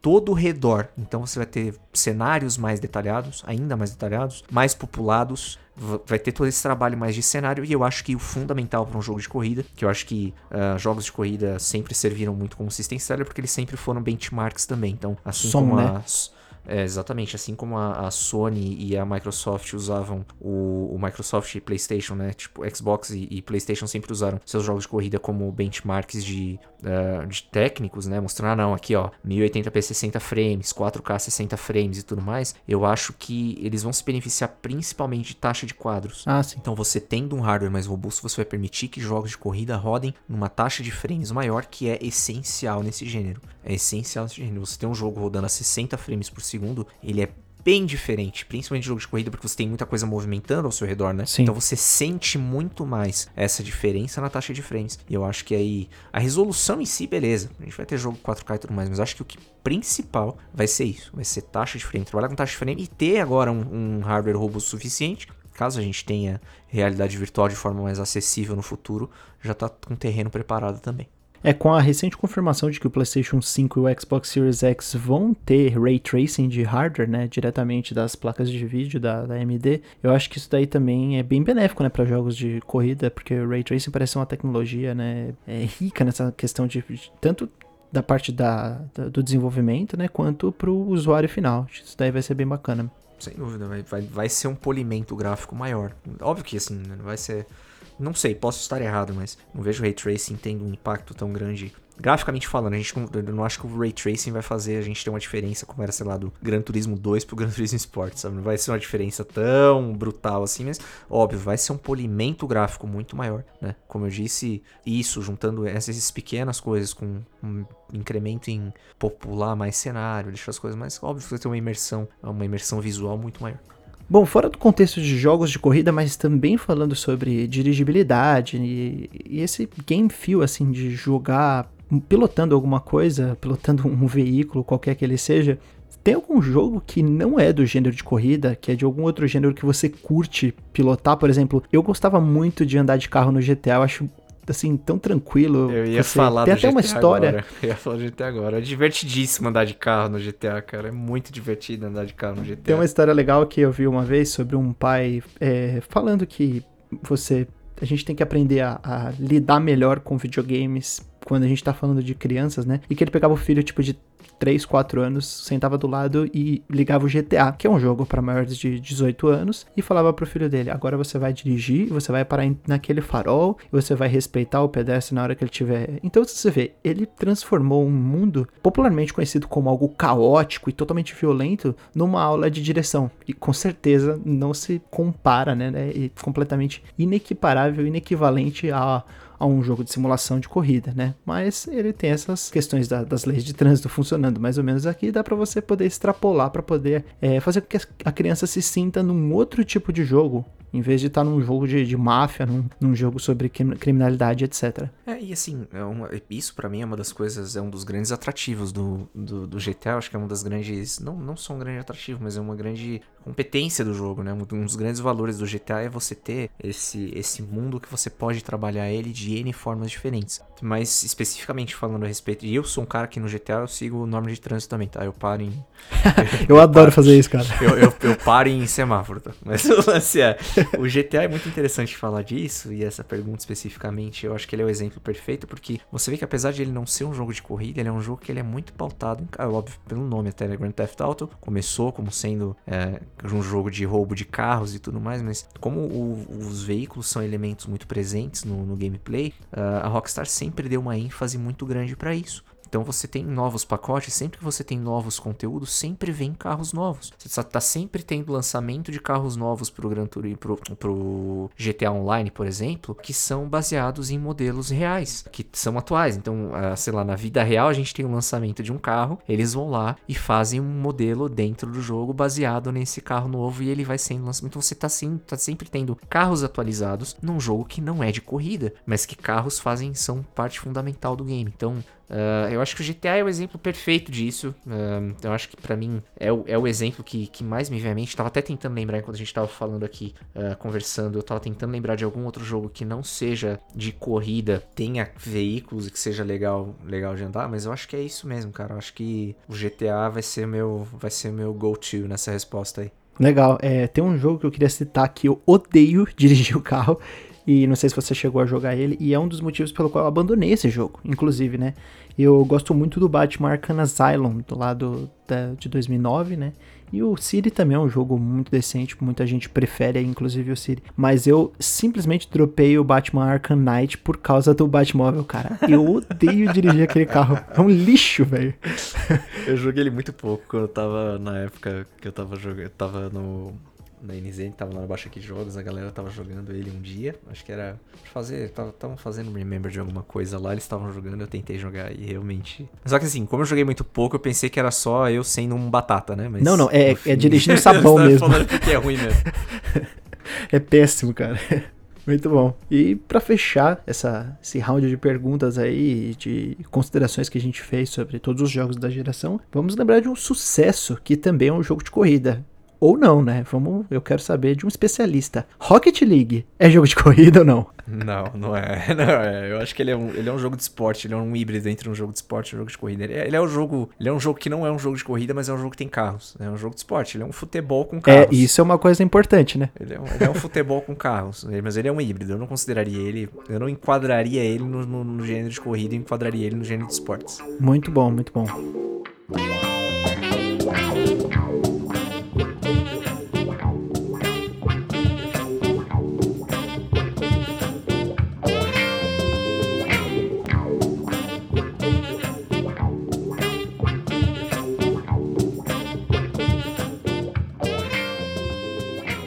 [SPEAKER 2] todo o redor. Então você vai ter cenários mais detalhados, ainda mais detalhados, mais populados. Vai ter todo esse trabalho mais de cenário e eu acho que o fundamental para um jogo de corrida, que eu acho que uh, jogos de corrida sempre serviram muito como system seller porque eles sempre foram benchmarks também. Então, assim Som, como né? as é, exatamente, assim como a, a, Sony e a Microsoft usavam o, o Microsoft e PlayStation, né? Tipo, Xbox e, e, PlayStation sempre usaram seus jogos de corrida como benchmarks de, uh, de técnicos, né? Mostrando, ah, não, aqui ó, 1080p 60 frames, 4K 60 frames e tudo mais. Eu acho que eles vão se beneficiar principalmente de taxa de quadros.
[SPEAKER 1] Ah, sim.
[SPEAKER 2] Então, você tendo um hardware mais robusto, você vai permitir que jogos de corrida rodem numa taxa de frames maior, que é essencial nesse gênero. É essencial nesse gênero. Você tem um jogo rodando a 60 frames por segundo, ele é bem diferente, principalmente jogo de corrida, porque você tem muita coisa movimentando ao seu redor, né?
[SPEAKER 1] Sim.
[SPEAKER 2] Então você sente muito mais essa diferença na taxa de frames. E eu acho que aí a resolução em si, beleza. A gente vai ter jogo 4K e tudo mais, mas acho que o que principal vai ser isso, vai ser taxa de frame, trabalhar com taxa de frame e ter agora um, um hardware robusto suficiente caso a gente tenha realidade virtual de forma mais acessível no futuro, já está com terreno preparado também.
[SPEAKER 1] É, com a recente confirmação de que o PlayStation 5 e o Xbox Series X vão ter ray tracing de hardware, né, diretamente das placas de vídeo da, da AMD, eu acho que isso daí também é bem benéfico, né, para jogos de corrida, porque o ray tracing parece uma tecnologia, né, é rica nessa questão de, de tanto da parte da, da, do desenvolvimento, né, quanto para o usuário final. Isso daí vai ser bem bacana.
[SPEAKER 2] Sem dúvida, vai, vai, vai ser um polimento gráfico maior. Óbvio que assim, não vai ser não sei, posso estar errado, mas não vejo o Ray Tracing tendo um impacto tão grande. Graficamente falando, a gente não, eu não acho que o Ray Tracing vai fazer a gente ter uma diferença como era, sei lá, do Gran Turismo 2 pro Gran Turismo Sport, sabe? Não vai ser uma diferença tão brutal assim, mas óbvio, vai ser um polimento gráfico muito maior, né? Como eu disse, isso, juntando essas pequenas coisas com um incremento em popular mais cenário, deixar as coisas mais óbvio, vai ter uma imersão, uma imersão visual muito maior.
[SPEAKER 1] Bom, fora do contexto de jogos de corrida, mas também falando sobre dirigibilidade e, e esse game feel, assim, de jogar pilotando alguma coisa, pilotando um veículo, qualquer que ele seja, tem algum jogo que não é do gênero de corrida, que é de algum outro gênero que você curte pilotar? Por exemplo, eu gostava muito de andar de carro no GTA, eu acho assim, tão tranquilo.
[SPEAKER 2] Eu ia
[SPEAKER 1] você...
[SPEAKER 2] falar
[SPEAKER 1] Tem
[SPEAKER 2] do
[SPEAKER 1] até GTA uma história.
[SPEAKER 2] Agora. Eu ia falar do GTA agora. É divertidíssimo andar de carro no GTA, cara. É muito divertido andar de carro no GTA.
[SPEAKER 1] Tem uma história legal que eu vi uma vez sobre um pai é, falando que você. A gente tem que aprender a, a lidar melhor com videogames quando a gente tá falando de crianças, né? E que ele pegava o filho, tipo, de 3, 4 anos, sentava do lado e ligava o GTA, que é um jogo para maiores de 18 anos, e falava pro filho dele: agora você vai dirigir, você vai parar naquele farol, você vai respeitar o pedestre na hora que ele tiver. Então você vê, ele transformou um mundo popularmente conhecido como algo caótico e totalmente violento numa aula de direção. E com certeza não se compara, né? É completamente inequiparável, inequivalente a a um jogo de simulação de corrida, né? Mas ele tem essas questões da, das leis de trânsito funcionando mais ou menos aqui, dá para você poder extrapolar para poder é, fazer com que a criança se sinta num outro tipo de jogo em vez de estar tá num jogo de, de máfia, num, num, jogo sobre criminalidade, etc.
[SPEAKER 2] É, e assim, é uma, isso para mim é uma das coisas, é um dos grandes atrativos do, do, do GTA, acho que é uma das grandes, não, não só um grande atrativo, mas é uma grande competência do jogo, né? Um dos grandes valores do GTA é você ter esse, esse mundo que você pode trabalhar ele de N formas diferentes. Mas especificamente falando a respeito, e eu sou um cara que no GTA eu sigo norma de trânsito também, tá? Eu paro em.
[SPEAKER 1] eu, eu, adoro paro, fazer isso, cara.
[SPEAKER 2] Eu, eu, eu paro em semáforo, tá? Mas o lance é. O GTA é muito interessante falar disso, e essa pergunta especificamente, eu acho que ele é o exemplo perfeito, porque você vê que apesar de ele não ser um jogo de corrida, ele é um jogo que ele é muito pautado, em, óbvio, pelo nome até, né? Grand Theft Auto, começou como sendo é, um jogo de roubo de carros e tudo mais, mas como o, os veículos são elementos muito presentes no, no gameplay, uh, a Rockstar sempre deu uma ênfase muito grande para isso. Então você tem novos pacotes, sempre que você tem novos conteúdos, sempre vem carros novos. Você está sempre tendo lançamento de carros novos para o Gran Turismo, pro, pro GTA Online, por exemplo, que são baseados em modelos reais, que são atuais. Então, uh, sei lá, na vida real a gente tem o lançamento de um carro, eles vão lá e fazem um modelo dentro do jogo baseado nesse carro novo e ele vai sendo lançado. Então você está tá sempre tendo carros atualizados num jogo que não é de corrida, mas que carros fazem são parte fundamental do game. Então, Uh, eu acho que o GTA é o exemplo perfeito disso. Uh, eu acho que para mim é o, é o exemplo que, que mais me vem à mente. Tava até tentando lembrar enquanto a gente tava falando aqui, uh, conversando. Eu tava tentando lembrar de algum outro jogo que não seja de corrida, tenha veículos e que seja legal, legal de andar. Mas eu acho que é isso mesmo, cara. Eu acho que o GTA vai ser meu, vai ser meu go-to nessa resposta aí.
[SPEAKER 1] Legal. É, tem um jogo que eu queria citar que eu odeio dirigir o carro e não sei se você chegou a jogar ele, e é um dos motivos pelo qual eu abandonei esse jogo, inclusive, né? Eu gosto muito do Batman Arkham Asylum, do lado da, de 2009, né? E o City também é um jogo muito decente, muita gente prefere, inclusive o City. Mas eu simplesmente dropei o Batman Arkham Knight por causa do Batmóvel, cara. Eu odeio dirigir aquele carro. É um lixo, velho.
[SPEAKER 2] Eu joguei ele muito pouco quando eu tava na época que eu tava jogando. Tava no na NZN, tava lá no Baixa Aqui Jogos, a galera tava jogando ele um dia. Acho que era fazer. Estavam fazendo remember de alguma coisa lá, eles estavam jogando, eu tentei jogar e realmente. Só que assim, como eu joguei muito pouco, eu pensei que era só eu sendo um batata, né?
[SPEAKER 1] Mas, não, não, é, fim... é dirigindo sabão mesmo. falando
[SPEAKER 2] que é ruim mesmo.
[SPEAKER 1] é péssimo, cara. Muito bom. E para fechar essa, esse round de perguntas aí, de considerações que a gente fez sobre todos os jogos da geração, vamos lembrar de um sucesso que também é um jogo de corrida. Ou não, né? Vamos, eu quero saber de um especialista. Rocket League é jogo de corrida ou não?
[SPEAKER 2] Não, não é. Não é. Eu acho que ele é, um, ele é um jogo de esporte, ele é um híbrido entre um jogo de esporte e um jogo de corrida. Ele é, ele é um jogo, ele é um jogo que não é um jogo de corrida, mas é um jogo que tem carros. É um jogo de esporte, ele é um futebol com carros.
[SPEAKER 1] É, isso é uma coisa importante, né?
[SPEAKER 2] Ele é um, ele é um futebol com carros, mas ele é um híbrido. Eu não consideraria ele, eu não enquadraria ele no, no, no gênero de corrida, eu enquadraria ele no gênero de esportes.
[SPEAKER 1] Muito bom, muito bom.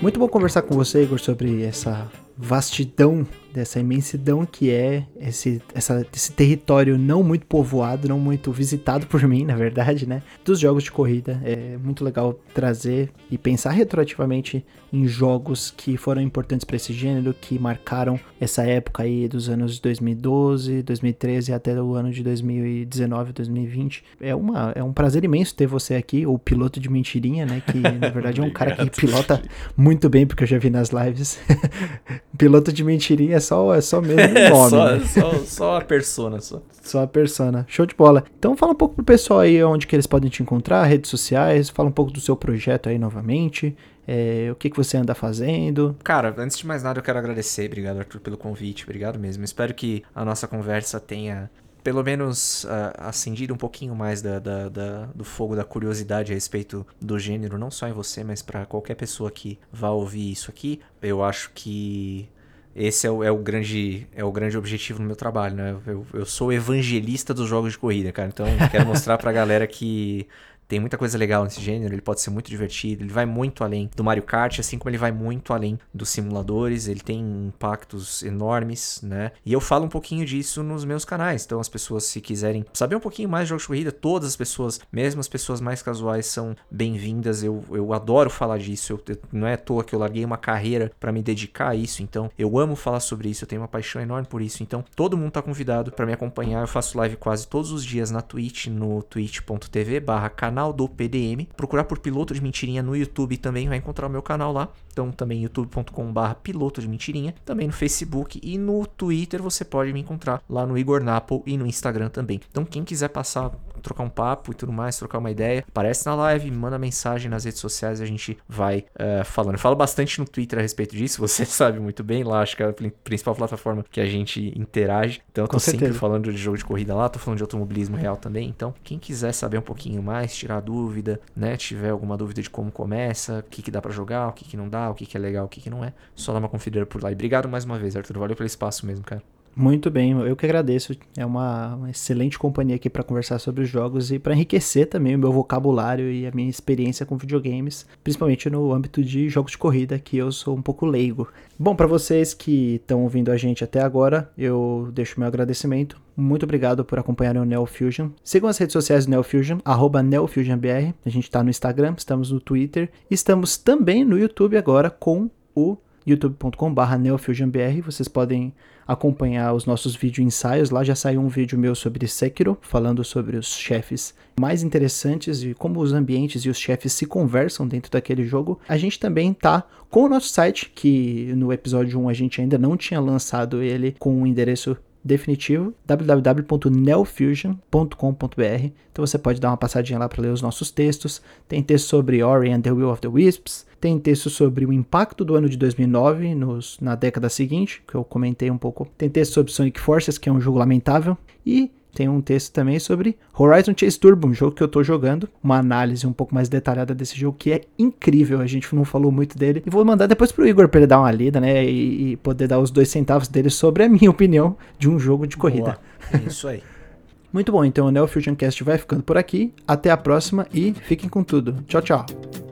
[SPEAKER 1] Muito bom conversar com você, Igor, sobre essa vastidão, dessa imensidão que é esse, essa, esse território não muito povoado, não muito visitado por mim, na verdade, né? Dos jogos de corrida. É muito legal trazer e pensar retroativamente em jogos que foram importantes para esse gênero, que marcaram essa época aí dos anos 2012, 2013 até o ano de 2019, 2020. É, uma, é um prazer imenso ter você aqui, o piloto de mentirinha, né? Que na verdade é um cara que pilota muito bem, porque eu já vi nas lives. piloto de mentirinha só, é só mesmo o nome.
[SPEAKER 2] só, né? só, só a persona, só.
[SPEAKER 1] Só a persona. Show de bola. Então fala um pouco pro pessoal aí onde que eles podem te encontrar, redes sociais, fala um pouco do seu projeto aí novamente. É, o que, que você anda fazendo?
[SPEAKER 2] Cara, antes de mais nada, eu quero agradecer. Obrigado, Arthur, pelo convite. Obrigado mesmo. Espero que a nossa conversa tenha pelo menos uh, acendido um pouquinho mais da, da, da, do fogo da curiosidade a respeito do gênero, não só em você, mas para qualquer pessoa que vá ouvir isso aqui. Eu acho que esse é o, é o, grande, é o grande objetivo no meu trabalho, né? Eu, eu sou evangelista dos jogos de corrida, cara. Então, quero mostrar pra galera que tem muita coisa legal nesse gênero, ele pode ser muito divertido, ele vai muito além do Mario Kart, assim como ele vai muito além dos simuladores, ele tem impactos enormes, né? E eu falo um pouquinho disso nos meus canais, então as pessoas se quiserem saber um pouquinho mais de jogos de corrida, todas as pessoas, mesmo as pessoas mais casuais são bem-vindas, eu, eu adoro falar disso, eu, eu, não é à toa que eu larguei uma carreira para me dedicar a isso, então eu amo falar sobre isso, eu tenho uma paixão enorme por isso, então todo mundo tá convidado para me acompanhar, eu faço live quase todos os dias na Twitch, no twitch.tv barra canal do PDM. Procurar por Piloto de Mentirinha no YouTube também vai encontrar o meu canal lá. Então também youtube.com/barra Piloto de Mentirinha. Também no Facebook e no Twitter você pode me encontrar lá no Igor Napo e no Instagram também. Então quem quiser passar trocar um papo e tudo mais, trocar uma ideia, aparece na live, manda mensagem nas redes sociais, a gente vai uh, falando. Eu falo bastante no Twitter a respeito disso, você sabe muito bem, lá acho que é a principal plataforma que a gente interage. Então eu tô sempre falando de jogo de corrida lá, tô falando de automobilismo real também. Então, quem quiser saber um pouquinho mais, tirar dúvida, né? Tiver alguma dúvida de como começa, o que, que dá para jogar, o que, que não dá, o que, que é legal, o que, que não é, só dá uma conferida por lá. E obrigado mais uma vez, Arthur. Valeu pelo espaço mesmo, cara.
[SPEAKER 1] Muito bem, eu que agradeço. É uma, uma excelente companhia aqui para conversar sobre os jogos e para enriquecer também o meu vocabulário e a minha experiência com videogames, principalmente no âmbito de jogos de corrida, que eu sou um pouco leigo. Bom, para vocês que estão ouvindo a gente até agora, eu deixo meu agradecimento. Muito obrigado por acompanharem o Neo Fusion. Sigam as redes sociais do Neo Fusion, arroba NeoFusionBR. A gente está no Instagram, estamos no Twitter, estamos também no YouTube agora com o youtube.com.br neofusionbr. Vocês podem acompanhar os nossos vídeo ensaios. Lá já saiu um vídeo meu sobre Sekiro, falando sobre os chefes mais interessantes e como os ambientes e os chefes se conversam dentro daquele jogo. A gente também tá com o nosso site, que no episódio 1 a gente ainda não tinha lançado ele com o endereço definitivo www.neofusion.com.br. Então você pode dar uma passadinha lá para ler os nossos textos. Tem texto sobre Ori and the Will of the Wisps, tem texto sobre o impacto do ano de 2009 nos, na década seguinte, que eu comentei um pouco. Tem texto sobre Sonic Forces, que é um jogo lamentável, e tem um texto também sobre Horizon Chase Turbo, um jogo que eu tô jogando, uma análise um pouco mais detalhada desse jogo que é incrível, a gente não falou muito dele. E vou mandar depois pro Igor para ele dar uma lida, né, e, e, poder dar os dois centavos dele sobre a minha opinião de um jogo de corrida.
[SPEAKER 2] Boa. Isso aí.
[SPEAKER 1] muito bom, então o Neo Fusion Cast vai ficando por aqui. Até a próxima e fiquem com tudo. Tchau, tchau.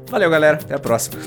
[SPEAKER 2] Valeu, galera. Até a próxima.